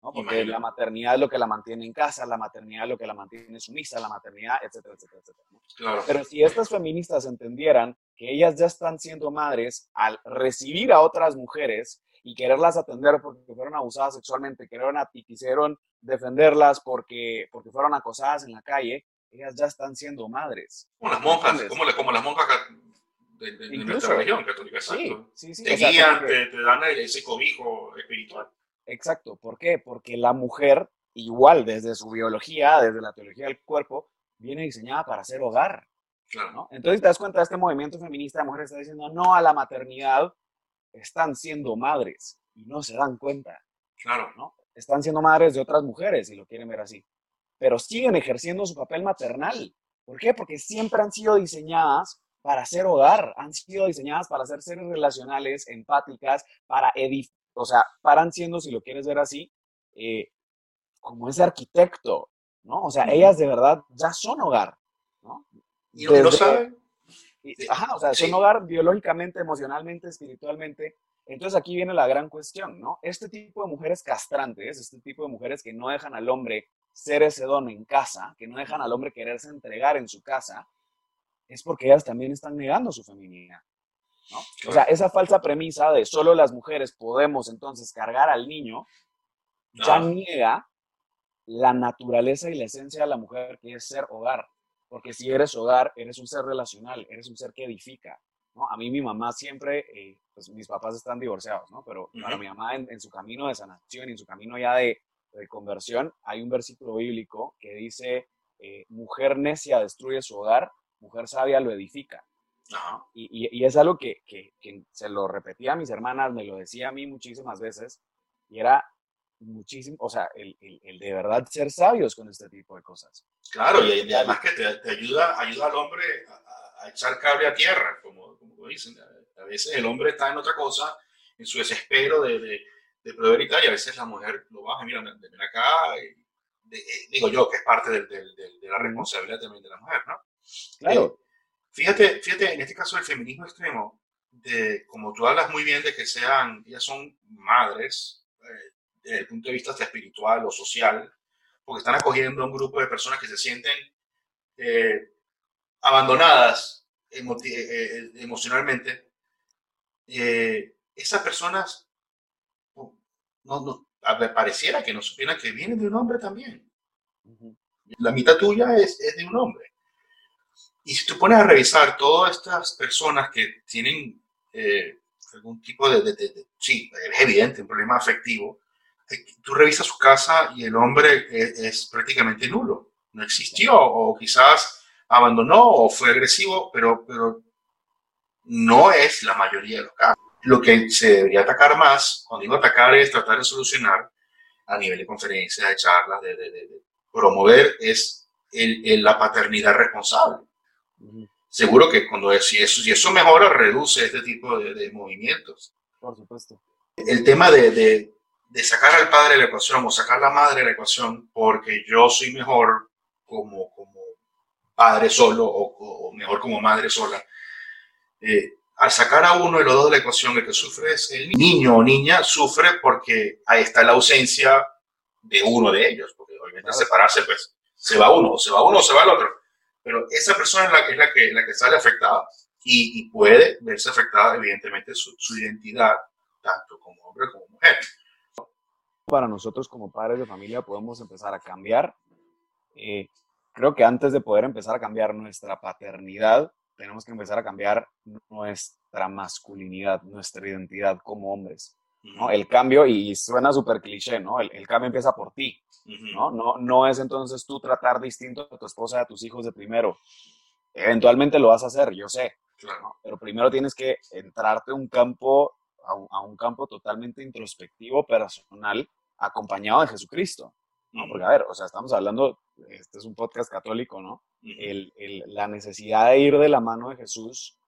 ¿no? Porque la maternidad es lo que la mantiene en casa, la maternidad es lo que la mantiene sumisa, la maternidad, etcétera, etcétera, etcétera. Claro. Pero si estas feministas entendieran que ellas ya están siendo madres al recibir a otras mujeres y quererlas atender porque fueron abusadas sexualmente, querer y quisieron defenderlas porque, porque fueron acosadas en la calle, ellas ya están siendo madres. Como las monjas, como, como, las monjas de, de, nuestra religión católica, exacto. Sí, sí, te guían, te, te, dan ese cobijo espiritual. Exacto, ¿por qué? Porque la mujer, igual desde su biología, desde la teología del cuerpo, viene diseñada para ser hogar. Claro. ¿no? Entonces te das cuenta de este movimiento feminista de mujeres está diciendo no a la maternidad, están siendo madres y no se dan cuenta. Claro. ¿no? Están siendo madres de otras mujeres, si lo quieren ver así. Pero siguen ejerciendo su papel maternal. ¿Por qué? Porque siempre han sido diseñadas para ser hogar, han sido diseñadas para ser seres relacionales, empáticas, para edificar, o sea, paran siendo, si lo quieres ver así, eh, como ese arquitecto, ¿no? O sea, ellas de verdad ya son hogar, ¿no? Y Desde, no saben. Ajá, o sea, son hogar biológicamente, emocionalmente, espiritualmente. Entonces aquí viene la gran cuestión, ¿no? Este tipo de mujeres castrantes, este tipo de mujeres que no dejan al hombre ser ese don en casa, que no dejan al hombre quererse entregar en su casa, es porque ellas también están negando su feminidad. ¿no? O sea, esa falsa premisa de solo las mujeres podemos entonces cargar al niño, ya niega la naturaleza y la esencia de la mujer, que es ser hogar. Porque si eres hogar, eres un ser relacional, eres un ser que edifica. ¿no? A mí mi mamá siempre, eh, pues mis papás están divorciados, ¿no? Pero para mi mamá en, en, su camino de sanación, en su camino ya de, de, conversión, hay un versículo bíblico que dice, eh, mujer necia destruye su hogar, mujer sabia lo edifica. Y, y, y, es algo que, que, que, se lo repetía a mis hermanas, me lo decía a mí muchísimas veces, y era muchísimo, o sea, el, el, el de verdad ser sabios con este tipo de cosas. Claro, y, y además que te, te, ayuda, ayuda al hombre a, a, echar cable a tierra, como, como dicen. A veces el hombre está en otra cosa, en su desespero de, de, de proveer y tal, y a veces la mujer lo baja, mira, ven acá, de, digo yo, que es parte de, de, la responsabilidad también de la mujer, ¿no? Claro. Eh, Fíjate, fíjate, en este caso del feminismo extremo, de, como tú hablas muy bien de que sean, ellas son madres, eh, desde el punto de vista espiritual o social, porque están acogiendo a un grupo de personas que se sienten eh, abandonadas emo eh, eh emocionalmente. esas personas, no, no, pareciera que no supieran que vienen de un hombre también. La mitad tuya es, es de un hombre. Y si tú pones a revisar todas estas personas que tienen eh, algún tipo de, de, de, de, sí, es evidente, un problema afectivo, eh, tú revisas su casa y el hombre es, es, prácticamente nulo, no existió o quizás abandonó o fue agresivo, pero, pero no es la mayoría de los casos. Lo que se debería atacar más, cuando digo atacar es tratar de solucionar a nivel de conferencias, de charlas, de, de promover, es el, el, la paternidad responsable Seguro que cuando si eso, si eso mejora, reduce este tipo de, de movimientos. Por supuesto. El tema de, de, de, sacar al padre de la ecuación o sacar la madre de la ecuación porque yo soy mejor como, como padre solo o, o mejor como madre sola. Eh, al sacar a uno de los dos de la ecuación, el que sufre es el niño o niña, sufre porque ahí está la ausencia de uno de ellos, porque obviamente claro. separarse, pues se va uno, o se va uno o se va el otro pero esa persona es la, es la, que, la que sale afectada y, y puede verse afectada, evidentemente, su, su, identidad, tanto como hombre como mujer. Para nosotros como padres de familia podemos empezar a cambiar. Eh, creo que antes de poder empezar a cambiar nuestra paternidad, tenemos que empezar a cambiar nuestra masculinidad, nuestra identidad como hombres. ¿No? El cambio, y suena súper cliché, ¿no? El, cambio empieza por ti, ¿no? ¿no? No es entonces tú tratar distinto a tu esposa, a tus hijos de primero. Eventualmente lo vas a hacer, yo sé, pero primero tienes que entrarte un campo, a un, campo totalmente introspectivo, personal, acompañado de Jesucristo. ¿no? Porque, a ver, o sea, estamos hablando, este es un podcast católico, ¿no? el, la necesidad de ir de la mano de Jesús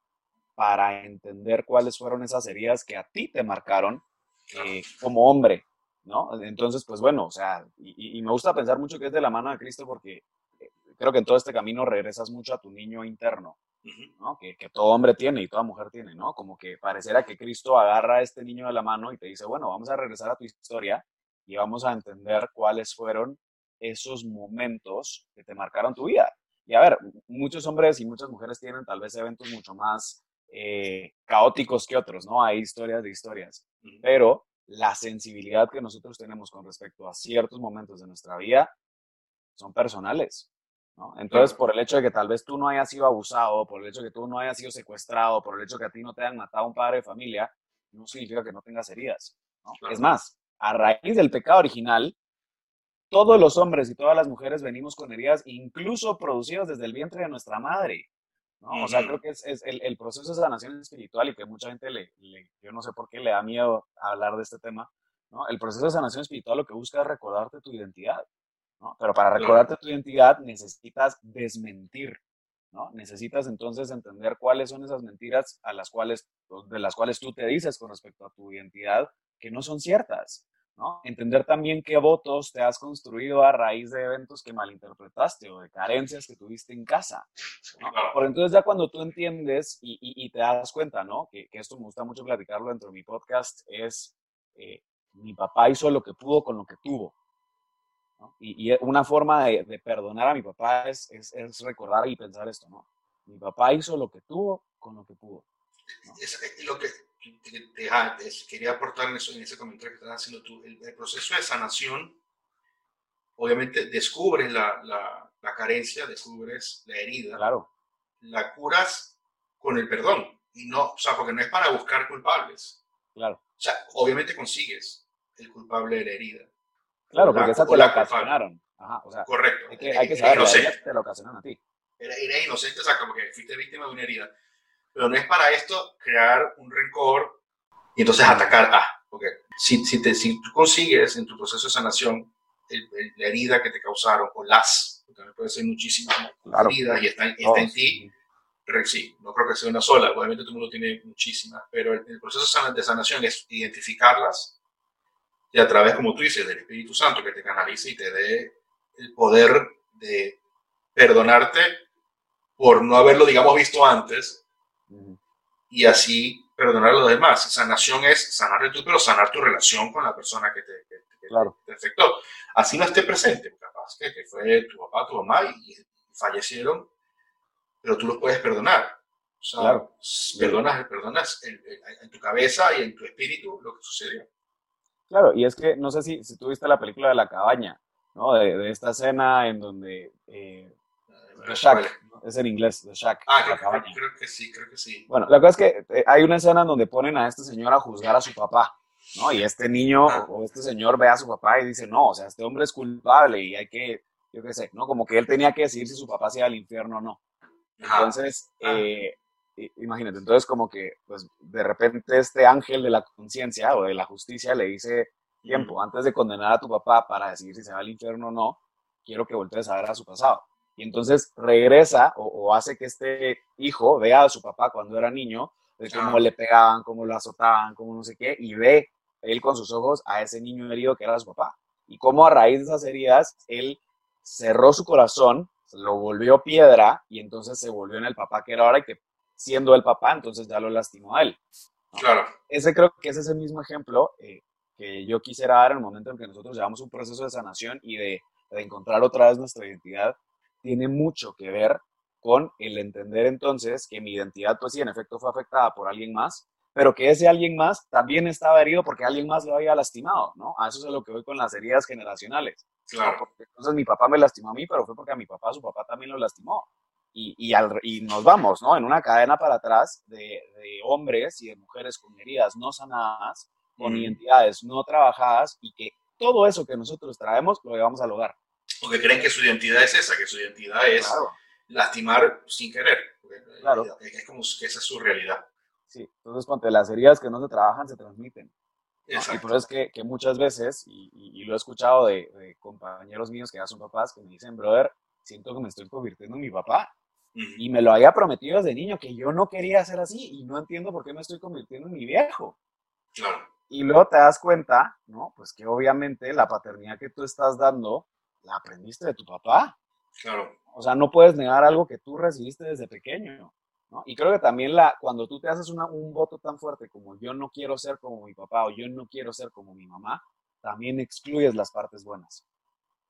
para entender cuáles fueron esas heridas que a ti te marcaron eh, como hombre, ¿no? Entonces, pues bueno, o sea, y, me gusta pensar mucho que es de la mano de Cristo porque eh, creo que en todo este camino regresas mucho a tu niño interno, ¿no? Que, que, todo hombre tiene y toda mujer tiene, ¿no? Como que pareciera que Cristo agarra a este niño de la mano y te dice, bueno, vamos a regresar a tu historia y vamos a entender cuáles fueron esos momentos que te marcaron tu vida. Y a ver, muchos hombres y muchas mujeres tienen tal vez eventos mucho más eh, caóticos que otros, ¿no? Hay historias de historias, pero la sensibilidad que nosotros tenemos con respecto a ciertos momentos de nuestra vida son personales, ¿no? Entonces, por el hecho de que tal vez tú no hayas sido abusado, por el hecho de que tú no hayas sido secuestrado, por el hecho de que a ti no te hayan matado un padre de familia, no significa que no tengas heridas, ¿no? Es más, a raíz del pecado original, todos los hombres y todas las mujeres venimos con heridas, incluso producidas desde el vientre de nuestra madre. ¿No? O sea, creo que es, el, proceso de sanación espiritual y que mucha gente le, yo no sé por qué le da miedo hablar de este tema, ¿no? El proceso de sanación espiritual lo que busca es recordarte tu identidad, ¿no? Pero para recordarte tu identidad necesitas desmentir, ¿no? Necesitas entonces entender cuáles son esas mentiras a las cuales, de las cuales tú te dices con respecto a tu identidad que no son ciertas, Entender también qué votos te has construido a raíz de eventos que malinterpretaste o de carencias que tuviste en casa. Por entonces ya cuando tú entiendes y, te das cuenta, ¿no? Que, esto me gusta mucho platicarlo dentro de mi podcast, es eh, mi papá hizo lo que pudo con lo que tuvo. Y, una forma de, perdonar a mi papá es, es, recordar y pensar esto, ¿no? Mi papá hizo lo que tuvo con lo que pudo. Es, lo que quería aportar en, eso, en ese comentario que estás haciendo tú. El, proceso de sanación, obviamente, descubres la, la, la, carencia, descubres la herida. Claro. La curas con el perdón. Y no, o sea, porque no es para buscar culpables. Claro. O sea, obviamente consigues el culpable de la herida. Claro, porque esa te la ocasionaron. Ajá, o sea, Correcto. Hay que, hay que saber, te la ocasionaron a ti. Era, era, inocente, o sea, como que fuiste víctima de una herida. Pero no es para esto crear un rencor y entonces atacar a. Porque si, si, te, si tú consigues en tu proceso de sanación la herida que te causaron, o las, porque también puede ser muchísimas heridas y está, está en ti, sí, no creo que sea una sola, obviamente todo el mundo tiene muchísimas, pero el, proceso de sanación es identificarlas y a través, como tú dices, del Espíritu Santo que te canalice y te dé el poder de perdonarte por no haberlo, digamos, visto antes y así perdonar a los demás. Sanación es sanar tú, pero sanar tu relación con la persona que te, afectó. Así no esté presente, capaz que, que, fue tu papá, tu mamá y, fallecieron, pero tú los puedes perdonar. O sea, perdonas, perdonas en, tu cabeza y en tu espíritu lo que sucedió. Claro, y es que no sé si, si tú viste la película de la cabaña, ¿no? De, esta escena en donde eh, es en inglés, The Shack. Ah, creo, que sí, creo que sí. Bueno, la cosa es que eh, hay una escena en donde ponen a este señor a juzgar a su papá, ¿no? Y este niño o este señor ve a su papá y dice, no, o sea, este hombre es culpable y hay que, yo qué sé, ¿no? Como que él tenía que decidir si su papá se iba al infierno o no. Entonces, eh, imagínate, entonces como que, pues, de repente este ángel de la conciencia o de la justicia le dice, tiempo, antes de condenar a tu papá para decidir si se va al infierno o no, quiero que voltees a ver a su pasado. Y entonces regresa o, hace que este hijo vea a su papá cuando era niño, de cómo le pegaban, cómo lo azotaban, cómo no sé qué, y ve él con sus ojos a ese niño herido que era su papá. Y cómo a raíz de esas heridas, él cerró su corazón, lo volvió piedra y entonces se volvió en el papá que era ahora y que siendo el papá, entonces ya lo lastimó a él. Claro. Ese creo que ese es el mismo ejemplo eh, que yo quisiera dar en el momento en que nosotros llevamos un proceso de sanación y de, de encontrar otra vez nuestra identidad tiene mucho que ver con el entender entonces que mi identidad, pues sí, en efecto fue afectada por alguien más, pero que ese alguien más también estaba herido porque alguien más lo había lastimado, ¿no? A eso es a lo que voy con las heridas generacionales. Claro. entonces mi papá me lastimó a mí, pero fue porque a mi papá, su papá también lo lastimó. Y, y, al, y nos vamos, ¿no? En una cadena para atrás de, de, hombres y de mujeres con heridas no sanadas con identidades no trabajadas y que todo eso que nosotros traemos lo llevamos al hogar. Porque creen que su identidad es esa, que su identidad es lastimar sin querer. Claro. Es como que esa es su realidad. Sí, entonces cuando las heridas que no se trabajan se transmiten. Y por eso es que, que muchas veces, y, lo he escuchado de, compañeros míos que ya son papás, que me dicen, brother, siento que me estoy convirtiendo en mi papá. Y me lo había prometido desde niño que yo no quería ser así y no entiendo por qué me estoy convirtiendo en mi viejo. Claro. Y luego te das cuenta, ¿no? Pues que obviamente la paternidad que tú estás dando la aprendiste de tu papá. Claro. O sea, no puedes negar algo que tú recibiste desde pequeño. ¿no? Y creo que también la, cuando tú te haces un voto tan fuerte como yo no quiero ser como mi papá o yo no quiero ser como mi mamá, también excluyes las partes buenas.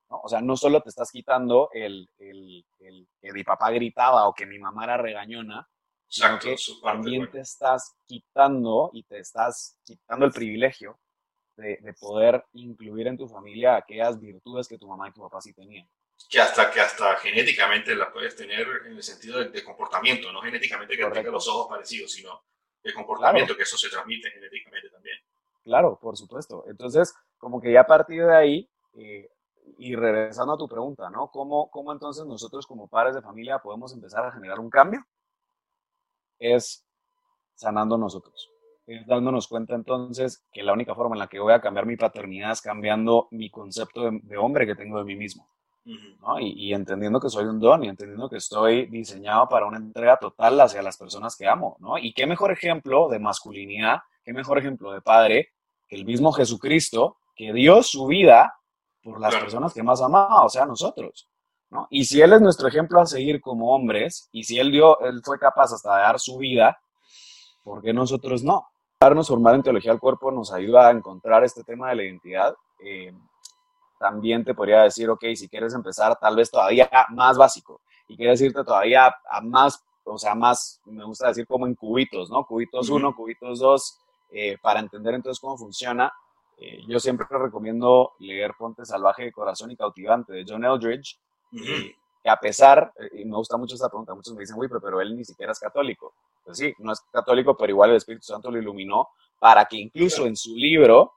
¿no? O sea, no solo te estás quitando el, el, el, que mi papá gritaba o que mi mamá era regañona, sino que también te estás quitando y te estás quitando el privilegio de, de, poder incluir en tu familia aquellas virtudes que tu mamá y tu papá sí tenían. Que hasta, que hasta genéticamente las puedes tener en el sentido de, comportamiento, no genéticamente que tenga los ojos parecidos, sino de comportamiento, que eso se transmite genéticamente también. Claro, por supuesto. Entonces, como que ya a partir de ahí, eh, y regresando a tu pregunta, ¿no? ¿Cómo, ¿Cómo entonces nosotros como padres de familia podemos empezar a generar un cambio? Es sanando nosotros. Es dándonos cuenta entonces que la única forma en la que voy a cambiar mi paternidad es cambiando mi concepto de, hombre que tengo de mí mismo. ¿no? y, y, entendiendo que soy un don y entendiendo que estoy diseñado para una entrega total hacia las personas que amo. ¿no? Y qué mejor ejemplo de masculinidad, qué mejor ejemplo de padre que el mismo Jesucristo que dio su vida por las personas que más amaba, o sea, nosotros. ¿no? Y si Él es nuestro ejemplo a seguir como hombres, y si Él, dio, él fue capaz hasta de dar su vida, ¿por qué nosotros no? Darnos formar en teología del cuerpo nos ayuda a encontrar este tema de la identidad. Eh, también te podría decir, ok, si quieres empezar tal vez todavía más básico y quieres irte todavía a más, o sea, más, me gusta decir como en cubitos, ¿no? Cubitos 1, cubitos 2, eh, para entender entonces cómo funciona. Eh, yo siempre recomiendo leer Ponte Salvaje de Corazón y Cautivante de John Eldridge, eh, que a pesar, eh, y me gusta mucho esta pregunta, muchos me dicen, uy, pero, él ni siquiera es católico. Pues sí, no es católico, pero igual el Espíritu Santo lo iluminó para que incluso en su libro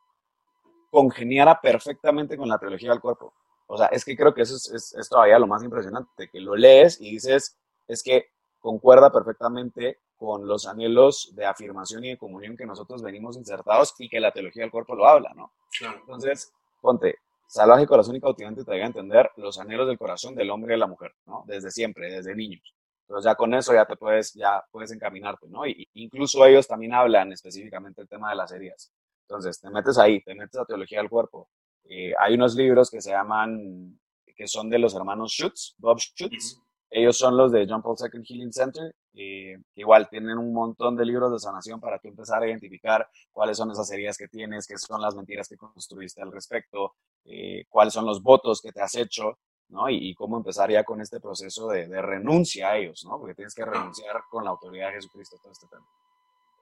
congeniara perfectamente con la teología del cuerpo. O sea, es que creo que eso es, es todavía lo más impresionante, que lo lees y dices, es que concuerda perfectamente con los anhelos de afirmación y de comunión que nosotros venimos insertados y que la teología del cuerpo lo habla, ¿no? Entonces, ponte, salvaje corazón y cautivante te debe entender los anhelos del corazón del hombre y de la mujer, ¿no? Desde siempre, desde niños. Entonces ya con eso ya te puedes, ya puedes encaminarte, ¿no? Y incluso ellos también hablan específicamente del tema de las heridas. Entonces, te metes ahí, te metes a teología del cuerpo. Eh, hay unos libros que se llaman, que son de los hermanos Schutz, Bob Schutz, ellos son los de John Paul II Healing Center, que igual tienen un montón de libros de sanación para tú empezar a identificar cuáles son esas heridas que tienes, qué son las mentiras que construiste al respecto, eh, cuáles son los votos que te has hecho, ¿no? Y, cómo empezar ya con este proceso de, renuncia a ellos, ¿no? Porque tienes que renunciar con la autoridad de Jesucristo todo este tema.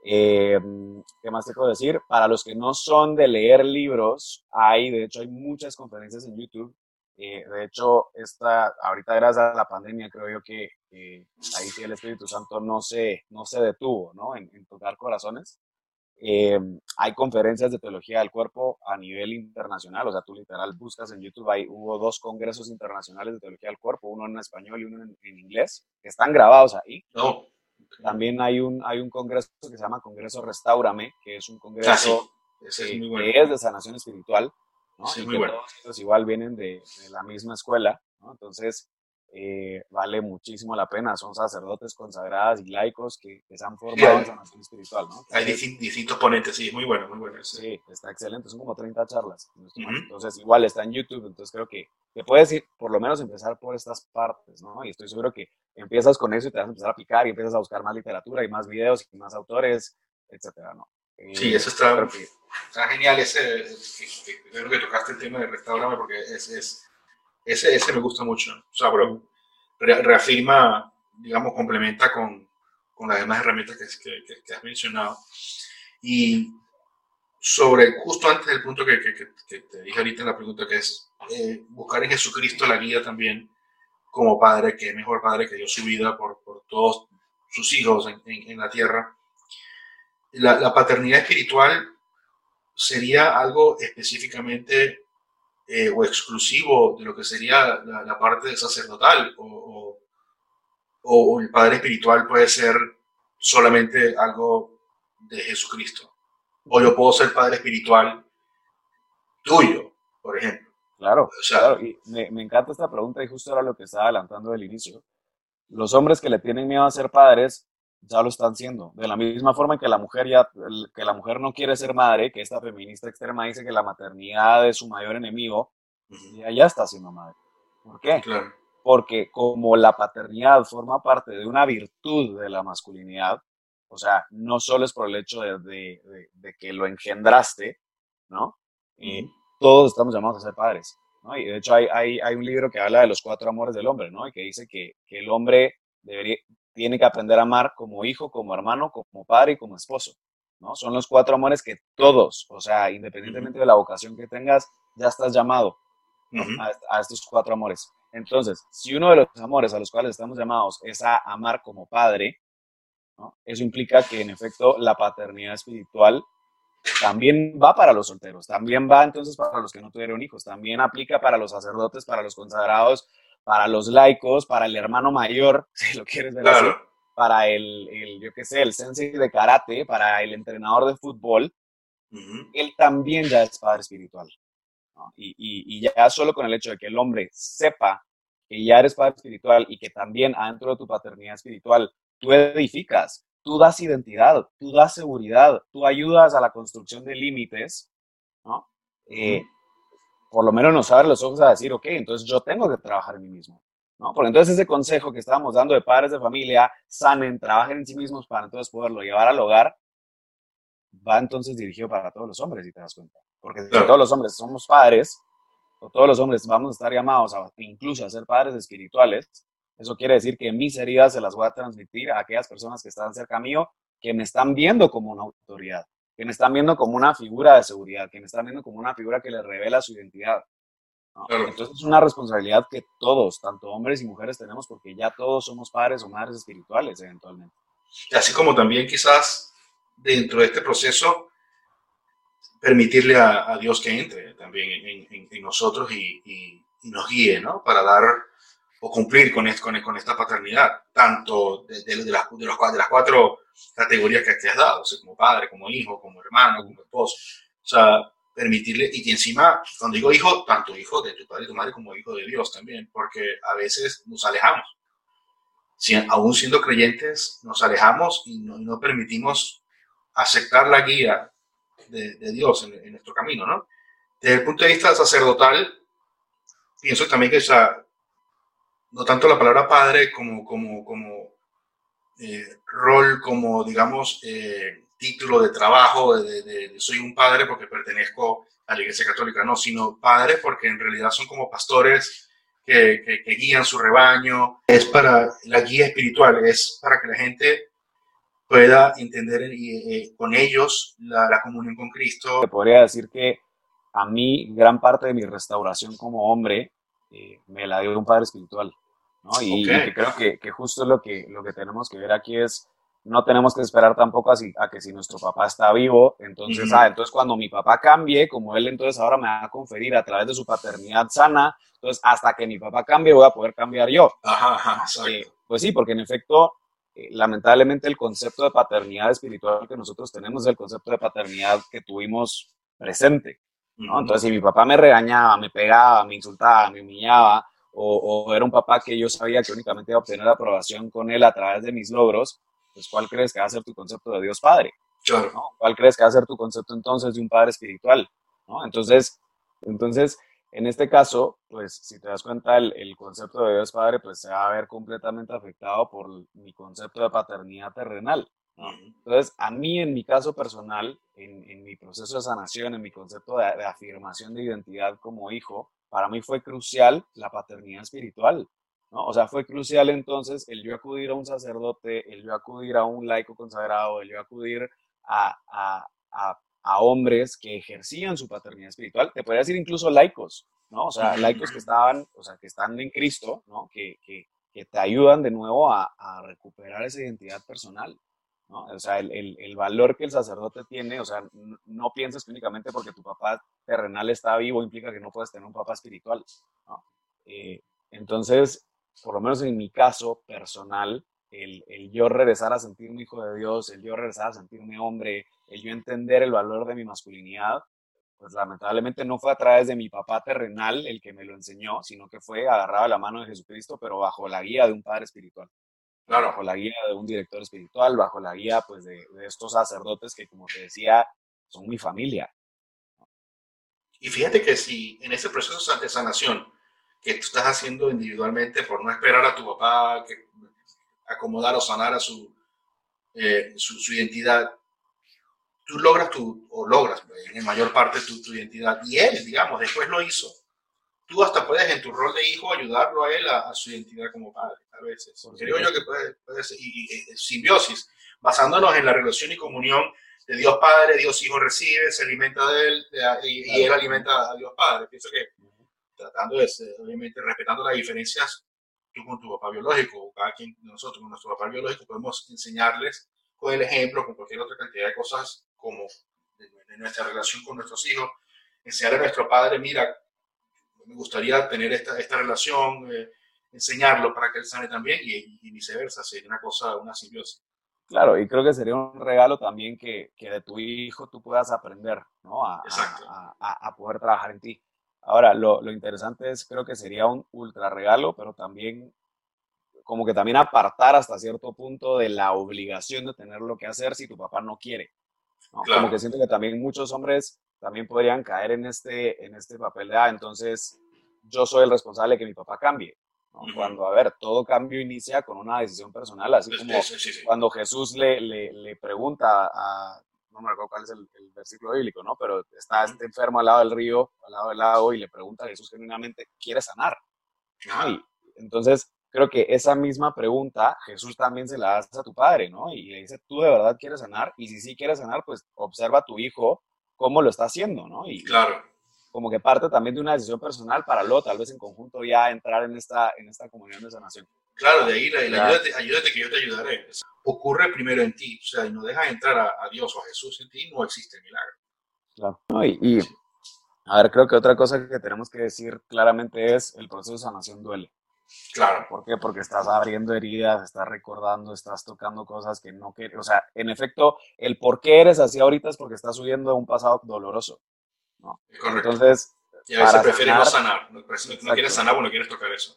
Eh, ¿Qué más te puedo decir? Para los que no son de leer libros, hay, de hecho, hay muchas conferencias en YouTube eh, de hecho, esta, ahorita gracias a la pandemia, creo yo que ahí sí el Espíritu Santo no se, no se detuvo ¿no? En, tocar corazones. Eh, hay conferencias de teología del cuerpo a nivel internacional, o sea, tú literal buscas en YouTube, hay, hubo dos congresos internacionales de teología del cuerpo, uno en español y uno en, inglés, que están grabados ahí. No. También hay un, hay un congreso que se llama Congreso Restaurame, que es un congreso ah, es que es de sanación espiritual todos igual vienen de, la misma escuela, Entonces, eh, vale muchísimo la pena. Son sacerdotes consagrados y laicos que, se han formado en sanación espiritual, hay distintos ponentes, sí, muy bueno, muy bueno. Sí, está excelente. Son como 30 charlas. Entonces, igual está en YouTube. Entonces, creo que te puedes ir, por lo menos empezar por estas partes, ¿no? Y estoy seguro que empiezas con eso y te vas a empezar a picar y empiezas a buscar más literatura y más videos y más autores, etcétera, ¿no? sí, eso está, está genial. Ese, creo que tocaste el tema de restaurarme porque es, es, ese, ese me gusta mucho. O sea, pero reafirma, digamos, complementa con, con las demás herramientas que, que, que, has mencionado. Y sobre, justo antes del punto que, te dije ahorita en la pregunta, que es eh, buscar en Jesucristo la guía también como padre, que es mejor padre que dio su vida por, por todos sus hijos en, en, en la tierra la, paternidad espiritual sería algo específicamente eh, o exclusivo de lo que sería la, parte sacerdotal o, o, el padre espiritual puede ser solamente algo de Jesucristo. O yo puedo ser padre espiritual tuyo, por ejemplo. Claro, claro. Y me, me, encanta esta pregunta y justo era lo que estaba adelantando del inicio. Los hombres que le tienen miedo a ser padres ya lo están siendo. De la misma forma que la mujer ya, que la mujer no quiere ser madre, que esta feminista extrema dice que la maternidad es su mayor enemigo, ella ya está siendo madre. ¿Por qué? Porque como la paternidad forma parte de una virtud de la masculinidad, o sea, no solo es por el hecho de, de, que lo engendraste, ¿no? y todos estamos llamados a ser padres. ¿no? Y de hecho hay, hay, hay, un libro que habla de los cuatro amores del hombre, ¿no? Y que dice que, que el hombre debería, tiene que aprender a amar como hijo, como hermano, como padre y como esposo. ¿no? Son los cuatro amores que todos, o sea, independientemente de la vocación que tengas, ya estás llamado a, estos cuatro amores. Entonces, si uno de los amores a los cuales estamos llamados es a amar como padre, eso implica que en efecto la paternidad espiritual también va para los solteros, también va entonces para los que no tuvieron hijos, también aplica para los sacerdotes, para los consagrados, para los laicos, para el hermano mayor, si lo quieres ver así, para el, el, yo qué sé, el sensei de karate, para el entrenador de fútbol, él también ya es padre espiritual. Y, y, y, ya solo con el hecho de que el hombre sepa que ya eres padre espiritual y que también adentro de tu paternidad espiritual tú edificas, tú das identidad, tú das seguridad, tú ayudas a la construcción de límites, ¿no? Eh, por lo menos nos abre los ojos a decir, ok, entonces yo tengo que trabajar en mí mismo. ¿no? Porque entonces ese consejo que estábamos dando de padres de familia, sanen, trabajen en sí mismos para entonces poderlo llevar al hogar, va entonces dirigido para todos los hombres, si te das cuenta. Porque si todos los hombres somos padres, o todos los hombres vamos a estar llamados a, incluso a ser padres espirituales, eso quiere decir que mis heridas se las voy a transmitir a aquellas personas que están cerca mío, que me están viendo como una autoridad que me están viendo como una figura de seguridad, que me están viendo como una figura que les revela su identidad. Entonces es una responsabilidad que todos, tanto hombres y mujeres, tenemos porque ya todos somos padres o madres espirituales eventualmente. Así como también quizás dentro de este proceso permitirle a, Dios que entre también en, nosotros y, y, nos guíe, ¿no? Para dar o cumplir con, con, con esta paternidad, tanto de, de, de, las, de, los, de las cuatro categorías que te has dado, como padre, como hijo, como hermano, como esposo. O sea, permitirle, y que encima, cuando digo hijo, tanto hijo de tu padre y tu madre como hijo de Dios también, porque a veces nos alejamos. Si, aún siendo creyentes, nos alejamos y no, no permitimos aceptar la guía de, de Dios en, en, nuestro camino, ¿no? Desde el punto de vista sacerdotal, pienso también que, o sea, no tanto la palabra padre como, como, como eh, rol, como digamos, eh, título de trabajo, soy un padre porque pertenezco a la Iglesia Católica, no, sino padre porque en realidad son como pastores que, guían su rebaño, es para la guía espiritual, es para que la gente pueda entender eh, con ellos la, comunión con Cristo. Podría decir que a mí gran parte de mi restauración como hombre me la dio un padre espiritual. Y, creo que, que, justo lo que, lo que tenemos que ver aquí es, no tenemos que esperar tampoco así, a que si nuestro papá está vivo, entonces, ah, entonces cuando mi papá cambie, como él entonces ahora me va a conferir a través de su paternidad sana, entonces hasta que mi papá cambie voy a poder cambiar yo. Ajá, eh, pues sí, porque en efecto, eh, lamentablemente el concepto de paternidad espiritual que nosotros tenemos es el concepto de paternidad que tuvimos presente. ¿no? Entonces, si mi papá me regañaba, me pegaba, me insultaba, me humillaba, o, era un papá que yo sabía que únicamente iba a obtener aprobación con él a través de mis logros, pues ¿cuál crees que va a ser tu concepto de Dios Padre? ¿Cuál crees que va a ser tu concepto entonces de un Padre espiritual? ¿no? Entonces, entonces, en este caso, pues si te das cuenta, el, el, concepto de Dios Padre pues se va a ver completamente afectado por mi concepto de paternidad terrenal. Entonces, a mí en mi caso personal, en, en, mi proceso de sanación, en mi concepto de, de afirmación de identidad como hijo, para mí fue crucial la paternidad espiritual. ¿no? O sea, fue crucial entonces el yo acudir a un sacerdote, el yo acudir a un laico consagrado, el yo acudir a, a, a, hombres que ejercían su paternidad espiritual, te podría decir incluso laicos, ¿no? O sea, laicos que estaban, o sea, que están en Cristo, ¿no? Que, que, que te ayudan de nuevo a, recuperar esa identidad personal, O sea, el, valor que el sacerdote tiene, o sea, no, pienses que únicamente porque tu papá terrenal está vivo implica que no puedes tener un papá espiritual, eh, entonces, por lo menos en mi caso personal, el, el, yo regresar a sentirme hijo de Dios, el yo regresar a sentirme hombre, el yo entender el valor de mi masculinidad, pues lamentablemente no fue a través de mi papá terrenal el que me lo enseñó, sino que fue agarrado a la mano de Jesucristo, pero bajo la guía de un padre espiritual. Claro. Bajo la guía de un director espiritual, bajo la guía pues de, estos sacerdotes que como te decía, son mi familia. Y fíjate que si en ese proceso de sanación que tú estás haciendo individualmente por no esperar a tu papá que acomodar o sanar a su, eh, su, su identidad, tú logras tu, o logras pues, en mayor parte tu, tu, identidad. Y él, digamos, después lo hizo. Tú hasta puedes en tu rol de hijo ayudarlo a él a, su identidad como padre, a veces. Creo yo que puede, puede ser, y, simbiosis, basándonos en la relación y comunión de Dios Padre, Dios Hijo recibe, se alimenta de él y, él alimenta a Dios Padre. Pienso que tratando de, obviamente, respetando las diferencias, tú con tu papá biológico, cada quien de nosotros con nuestro papá biológico, podemos enseñarles con el ejemplo, con cualquier otra cantidad de cosas como de, nuestra relación con nuestros hijos, enseñar a nuestro padre, mira, me gustaría tener esta, esta relación, eh, enseñarlo para que él sane también y, viceversa, sería una cosa, una simbiosis. Claro, y creo que sería un regalo también que, que de tu hijo tú puedas aprender, ¿no? A, a, a, poder trabajar en ti. Ahora, lo, lo, interesante es, creo que sería un ultra regalo, pero también como que también apartar hasta cierto punto de la obligación de tener lo que hacer si tu papá no quiere. Como que siento que también muchos hombres también podrían caer en este, en este papel de, ah, entonces yo soy el responsable de que mi papá cambie. Cuando, a ver, todo cambio inicia con una decisión personal, así como cuando Jesús le, le, le, pregunta a, no me acuerdo cuál es el, versículo bíblico, ¿no? Pero está este enfermo al lado del río, al lado del lago, y le pregunta a Jesús genuinamente, ¿quiere sanar? Y entonces, creo que esa misma pregunta Jesús también se la hace a tu padre, ¿no? Y le dice, ¿tú de verdad quieres sanar? Y si sí quieres sanar, pues observa a tu hijo cómo lo está haciendo, ¿no? Y claro. Como que parte también de una decisión personal para luego, tal vez en conjunto, ya entrar en esta, en esta comunión de sanación. Claro, de ahí la, ayúdate, ayúdate, que yo te ayudaré. Ocurre primero en ti, o sea, y no dejas entrar a, Dios o a Jesús en ti, no existe milagro. Claro. y, y, a ver, creo que otra cosa que tenemos que decir claramente es el proceso de sanación duele. Claro. ¿Por qué? Porque estás abriendo heridas, estás recordando, estás tocando cosas que no quieres. O sea, en efecto, el por qué eres así ahorita es porque estás subiendo a un pasado doloroso. ¿No? Correcto. Entonces. Y a veces prefieres no sanar. No, quieres sanar o no quieres tocar eso.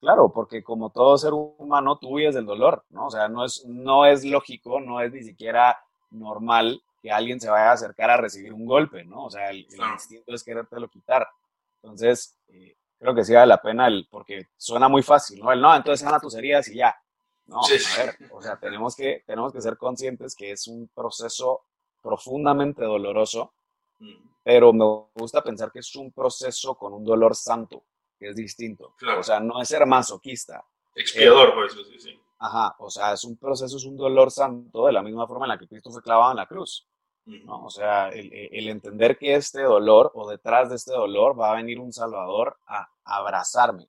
Claro, porque como todo ser humano, tú huyes del dolor, ¿no? O sea, no es, no es lógico, no es ni siquiera normal que alguien se vaya a acercar a recibir un golpe, ¿no? O sea, el, instinto es querértelo quitar. Entonces, eh, creo que sí vale la pena el, porque suena muy fácil, ¿no? El no, entonces sana tus heridas y ya. No, a ver, o sea, tenemos que, tenemos que ser conscientes que es un proceso profundamente doloroso, pero me gusta pensar que es un proceso con un dolor santo, que es distinto. O sea, no es ser masoquista. Expiador, por eso sí, sí. Ajá, o sea, es un proceso, es un dolor santo de la misma forma en la que Cristo fue clavado en la cruz. ¿no? O sea, el, entender que este dolor o detrás de este dolor va a venir un Salvador a, abrazarme,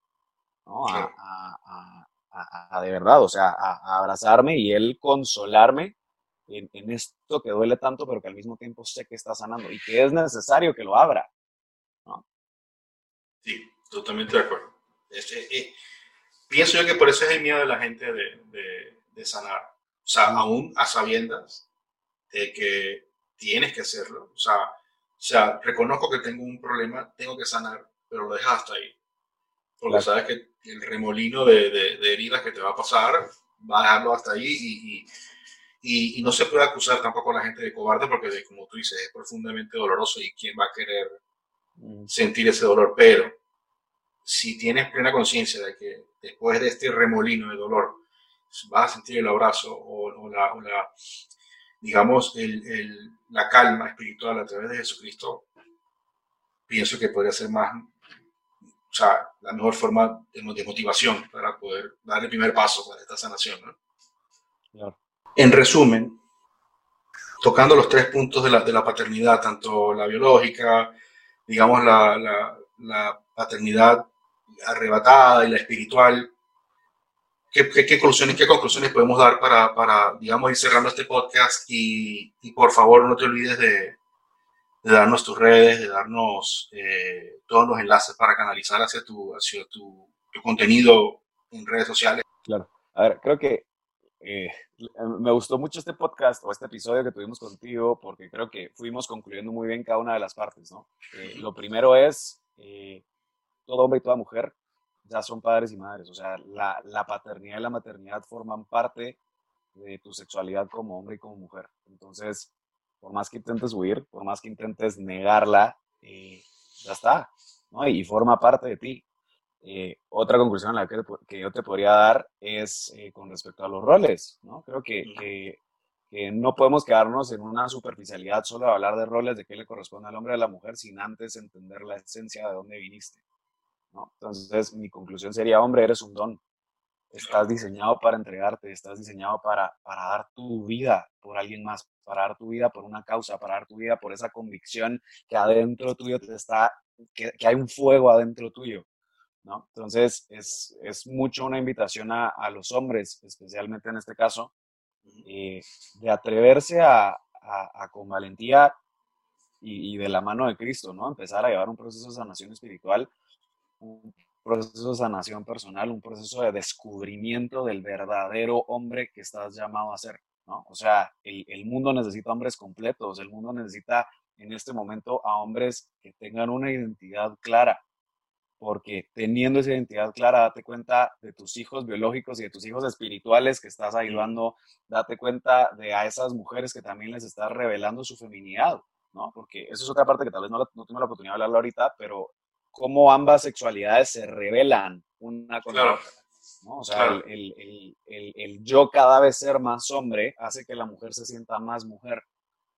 ¿no? A, de verdad, o sea, a, abrazarme y él consolarme en, esto que duele tanto, pero que al mismo tiempo sé que está sanando y que es necesario que lo abra, ¿no? Sí, totalmente de acuerdo. Eh, pienso yo que por eso es el miedo de la gente de, de, de sanar. O sea, aún a sabiendas de que tienes que hacerlo. O sea, o sea, reconozco que tengo un problema, tengo que sanar, pero lo dejas hasta ahí. Porque sabes que el remolino de, de, heridas que te va a pasar, va a dejarlo hasta ahí y, y, y, no se puede acusar tampoco a la gente de cobarde porque, como tú dices, es profundamente doloroso y quién va a querer mm. sentir ese dolor. Pero si tienes plena conciencia de que después de este remolino de dolor vas a sentir el abrazo o, o, la, o la, digamos, el, el, la calma espiritual a través de Jesucristo, pienso que podría ser más, o sea, la mejor forma de, motivación para poder dar el primer paso para esta sanación. En resumen, tocando los tres puntos de la, de la paternidad, tanto la biológica, digamos, la, la, la paternidad arrebatada y la espiritual, ¿qué, qué, conclusiones, ¿qué conclusiones podemos dar para, para, digamos, ir cerrando este podcast? Y, y por favor, no te olvides de, de darnos tus redes, de darnos eh, todos los enlaces para canalizar hacia tu, hacia tu, tu, contenido en redes sociales. Claro. A ver, creo que eh, me gustó mucho este podcast o este episodio que tuvimos contigo porque creo que fuimos concluyendo muy bien cada una de las partes, ¿no? Eh, lo primero es, todo hombre y toda mujer ya son padres y madres, o sea, la, la paternidad y la maternidad forman parte de tu sexualidad como hombre y como mujer. Entonces, por más que intentes huir, por más que intentes negarla, eh, ya está, ¿no? Y forma parte de ti. Eh, otra conclusión la que, que, yo te podría dar es eh, con respecto a los roles, ¿no? Creo que, que, que, no podemos quedarnos en una superficialidad solo de hablar de roles, de qué le corresponde al hombre y a la mujer, sin antes entender la esencia de dónde viniste, ¿no? Entonces, mi conclusión sería, hombre, eres un don, Estás diseñado para entregarte, estás diseñado para, para dar tu vida por alguien más, para dar tu vida por una causa, para dar tu vida por esa convicción que adentro tuyo te está, que hay un fuego adentro tuyo. ¿No? Entonces, es, es, mucho una invitación a, a, los hombres, especialmente en este caso, eh, de atreverse a, a, a con valentía y, y, de la mano de Cristo, ¿no? Empezar a llevar un proceso de sanación espiritual, un proceso de sanación personal, un proceso de descubrimiento del verdadero hombre que estás llamado a ser, ¿no? O sea, el, el, mundo necesita hombres completos, el mundo necesita en este momento a hombres que tengan una identidad clara, porque teniendo esa identidad clara, date cuenta de tus hijos biológicos y de tus hijos espirituales que estás ayudando, date cuenta de a esas mujeres que también les estás revelando su feminidad, ¿no? Porque eso es otra parte que tal vez no, no tengo la oportunidad de hablarlo ahorita, pero cómo ambas sexualidades se revelan una con la otra. ¿no? O sea, claro. el, el, el, el, yo cada vez ser más hombre hace que la mujer se sienta más mujer.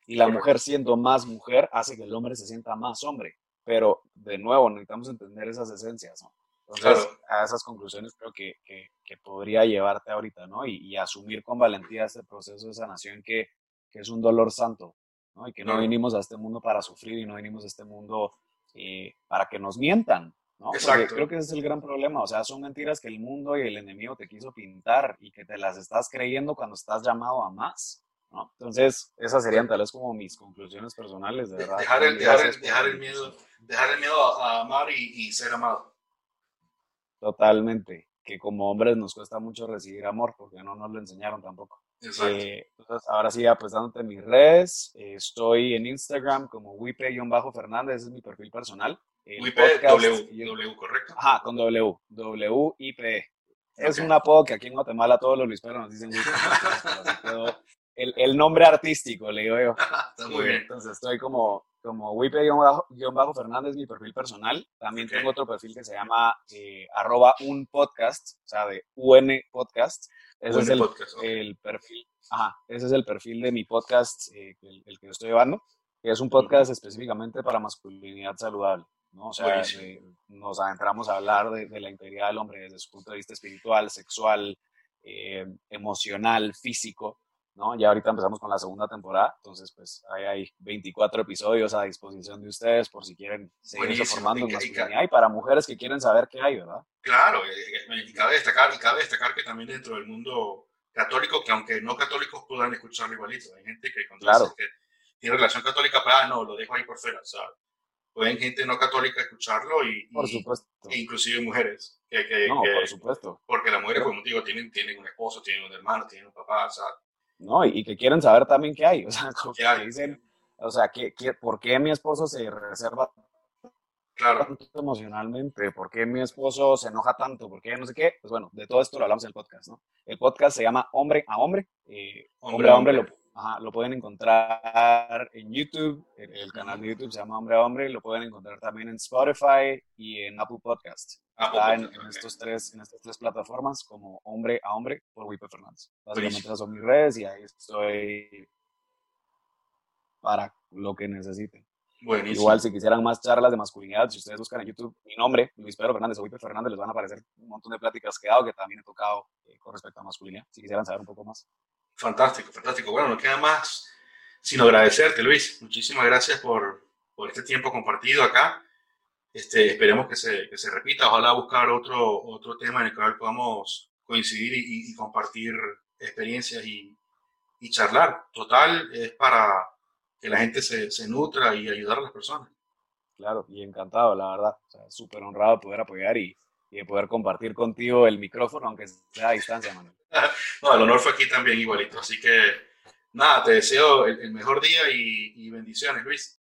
Y la mujer siendo más mujer hace que el hombre se sienta más hombre. Pero, de nuevo, necesitamos entender esas esencias, ¿no? Entonces, claro. a esas conclusiones creo que, que, que, podría llevarte ahorita, ¿no? Y, y, asumir con valentía este proceso de sanación que, que es un dolor santo, ¿no? Y que no vinimos a este mundo para sufrir y no vinimos a este mundo eh, para que nos mientan, ¿no? Exacto. Porque creo que ese es el gran problema, o sea, son mentiras que el mundo y el enemigo te quiso pintar y que te las estás creyendo cuando estás llamado a más, ¿no? Entonces, esas serían tal vez como mis conclusiones personales, de verdad. Dejar el, dejar el, dejar el miedo, dejar el miedo a amar y, y ser amado. Totalmente, que como hombres nos cuesta mucho recibir amor porque no nos lo enseñaron tampoco. Eh, entonces, ahora sí, pues dándote mis redes, eh, estoy en Instagram como wipe-fernández, ese es mi perfil personal. Wipe W, w, correcto. Ajá, con W, W-I-P. Es okay. un apodo que aquí en Guatemala todos los luisperos nos dicen Wipe. El, el, nombre artístico, le digo yo. Está muy bien. Entonces estoy como, como Wipe-Fernández, mi perfil personal. También okay. tengo otro perfil que se llama eh, arroba un podcast, o sea, de UN podcast. Ese es el, podcast, okay. el, perfil, ajá, ese es el perfil de mi podcast, eh, el, el, que yo estoy llevando, que es un podcast uh -huh. específicamente para masculinidad saludable. ¿no? O sea, eh, nos adentramos a hablar de, de, la integridad del hombre desde su punto de vista espiritual, sexual, eh, emocional, físico, ¿no? Ya ahorita empezamos con la segunda temporada, entonces pues ahí hay 24 episodios a disposición de ustedes por si quieren seguir formando en masculinidad y para mujeres que quieren saber qué hay, ¿verdad? Claro, y cabe destacar, y cabe destacar que también dentro del mundo católico, que aunque no católicos puedan escucharlo igualito, hay gente que cuando claro. que tiene relación católica, pues, ah, no, lo dejo ahí por fuera, o sea, pueden gente no católica escucharlo y, por supuesto. E inclusive mujeres. Que, que, no, que, por supuesto. Porque las mujeres, como digo, tienen, tienen un esposo, tienen un hermano, tienen un papá, o sea. No, y, y que quieren saber también qué hay, o sea, como que dicen, o sea, ¿qué, qué, ¿por qué mi esposo se reserva claro. tanto emocionalmente? ¿Por qué mi esposo se enoja tanto? ¿Por qué no sé qué? Pues bueno, de todo esto lo hablamos en el podcast, ¿no? El podcast se llama Hombre a Hombre. Eh, hombre, hombre a Hombre, lo, Ajá, lo pueden encontrar en YouTube, el, el, canal de YouTube se llama Hombre a Hombre, lo pueden encontrar también en Spotify y en Apple Podcast. Apple Está en, Podcast, en okay. estos tres, en estas tres plataformas como Hombre a Hombre por Wipe Fernández. Básicamente esas son mis redes y ahí estoy para lo que necesiten. Buenísimo. Igual, si quisieran más charlas de masculinidad, si ustedes buscan en YouTube mi nombre, Luis Pedro Fernández o Wipe Fernández, les van a aparecer un montón de pláticas que he dado que también he tocado eh, con respecto a masculinidad, si quisieran saber un poco más. Fantástico, fantástico. Bueno, no queda más sino agradecerte, Luis. Muchísimas gracias por, por este tiempo compartido acá. Este, esperemos que se, que se repita. Ojalá buscar otro, otro tema en el cual podamos coincidir y, compartir experiencias y, y, charlar. Total, es para que la gente se, se, nutra y ayudar a las personas. Claro, y encantado, la verdad. Súper honrado de poder apoyar y, y, de poder compartir contigo el micrófono, aunque sea a distancia, Manuel. no, el honor fue aquí también igualito. Así que, nada, te deseo el, mejor día y, y bendiciones, Luis.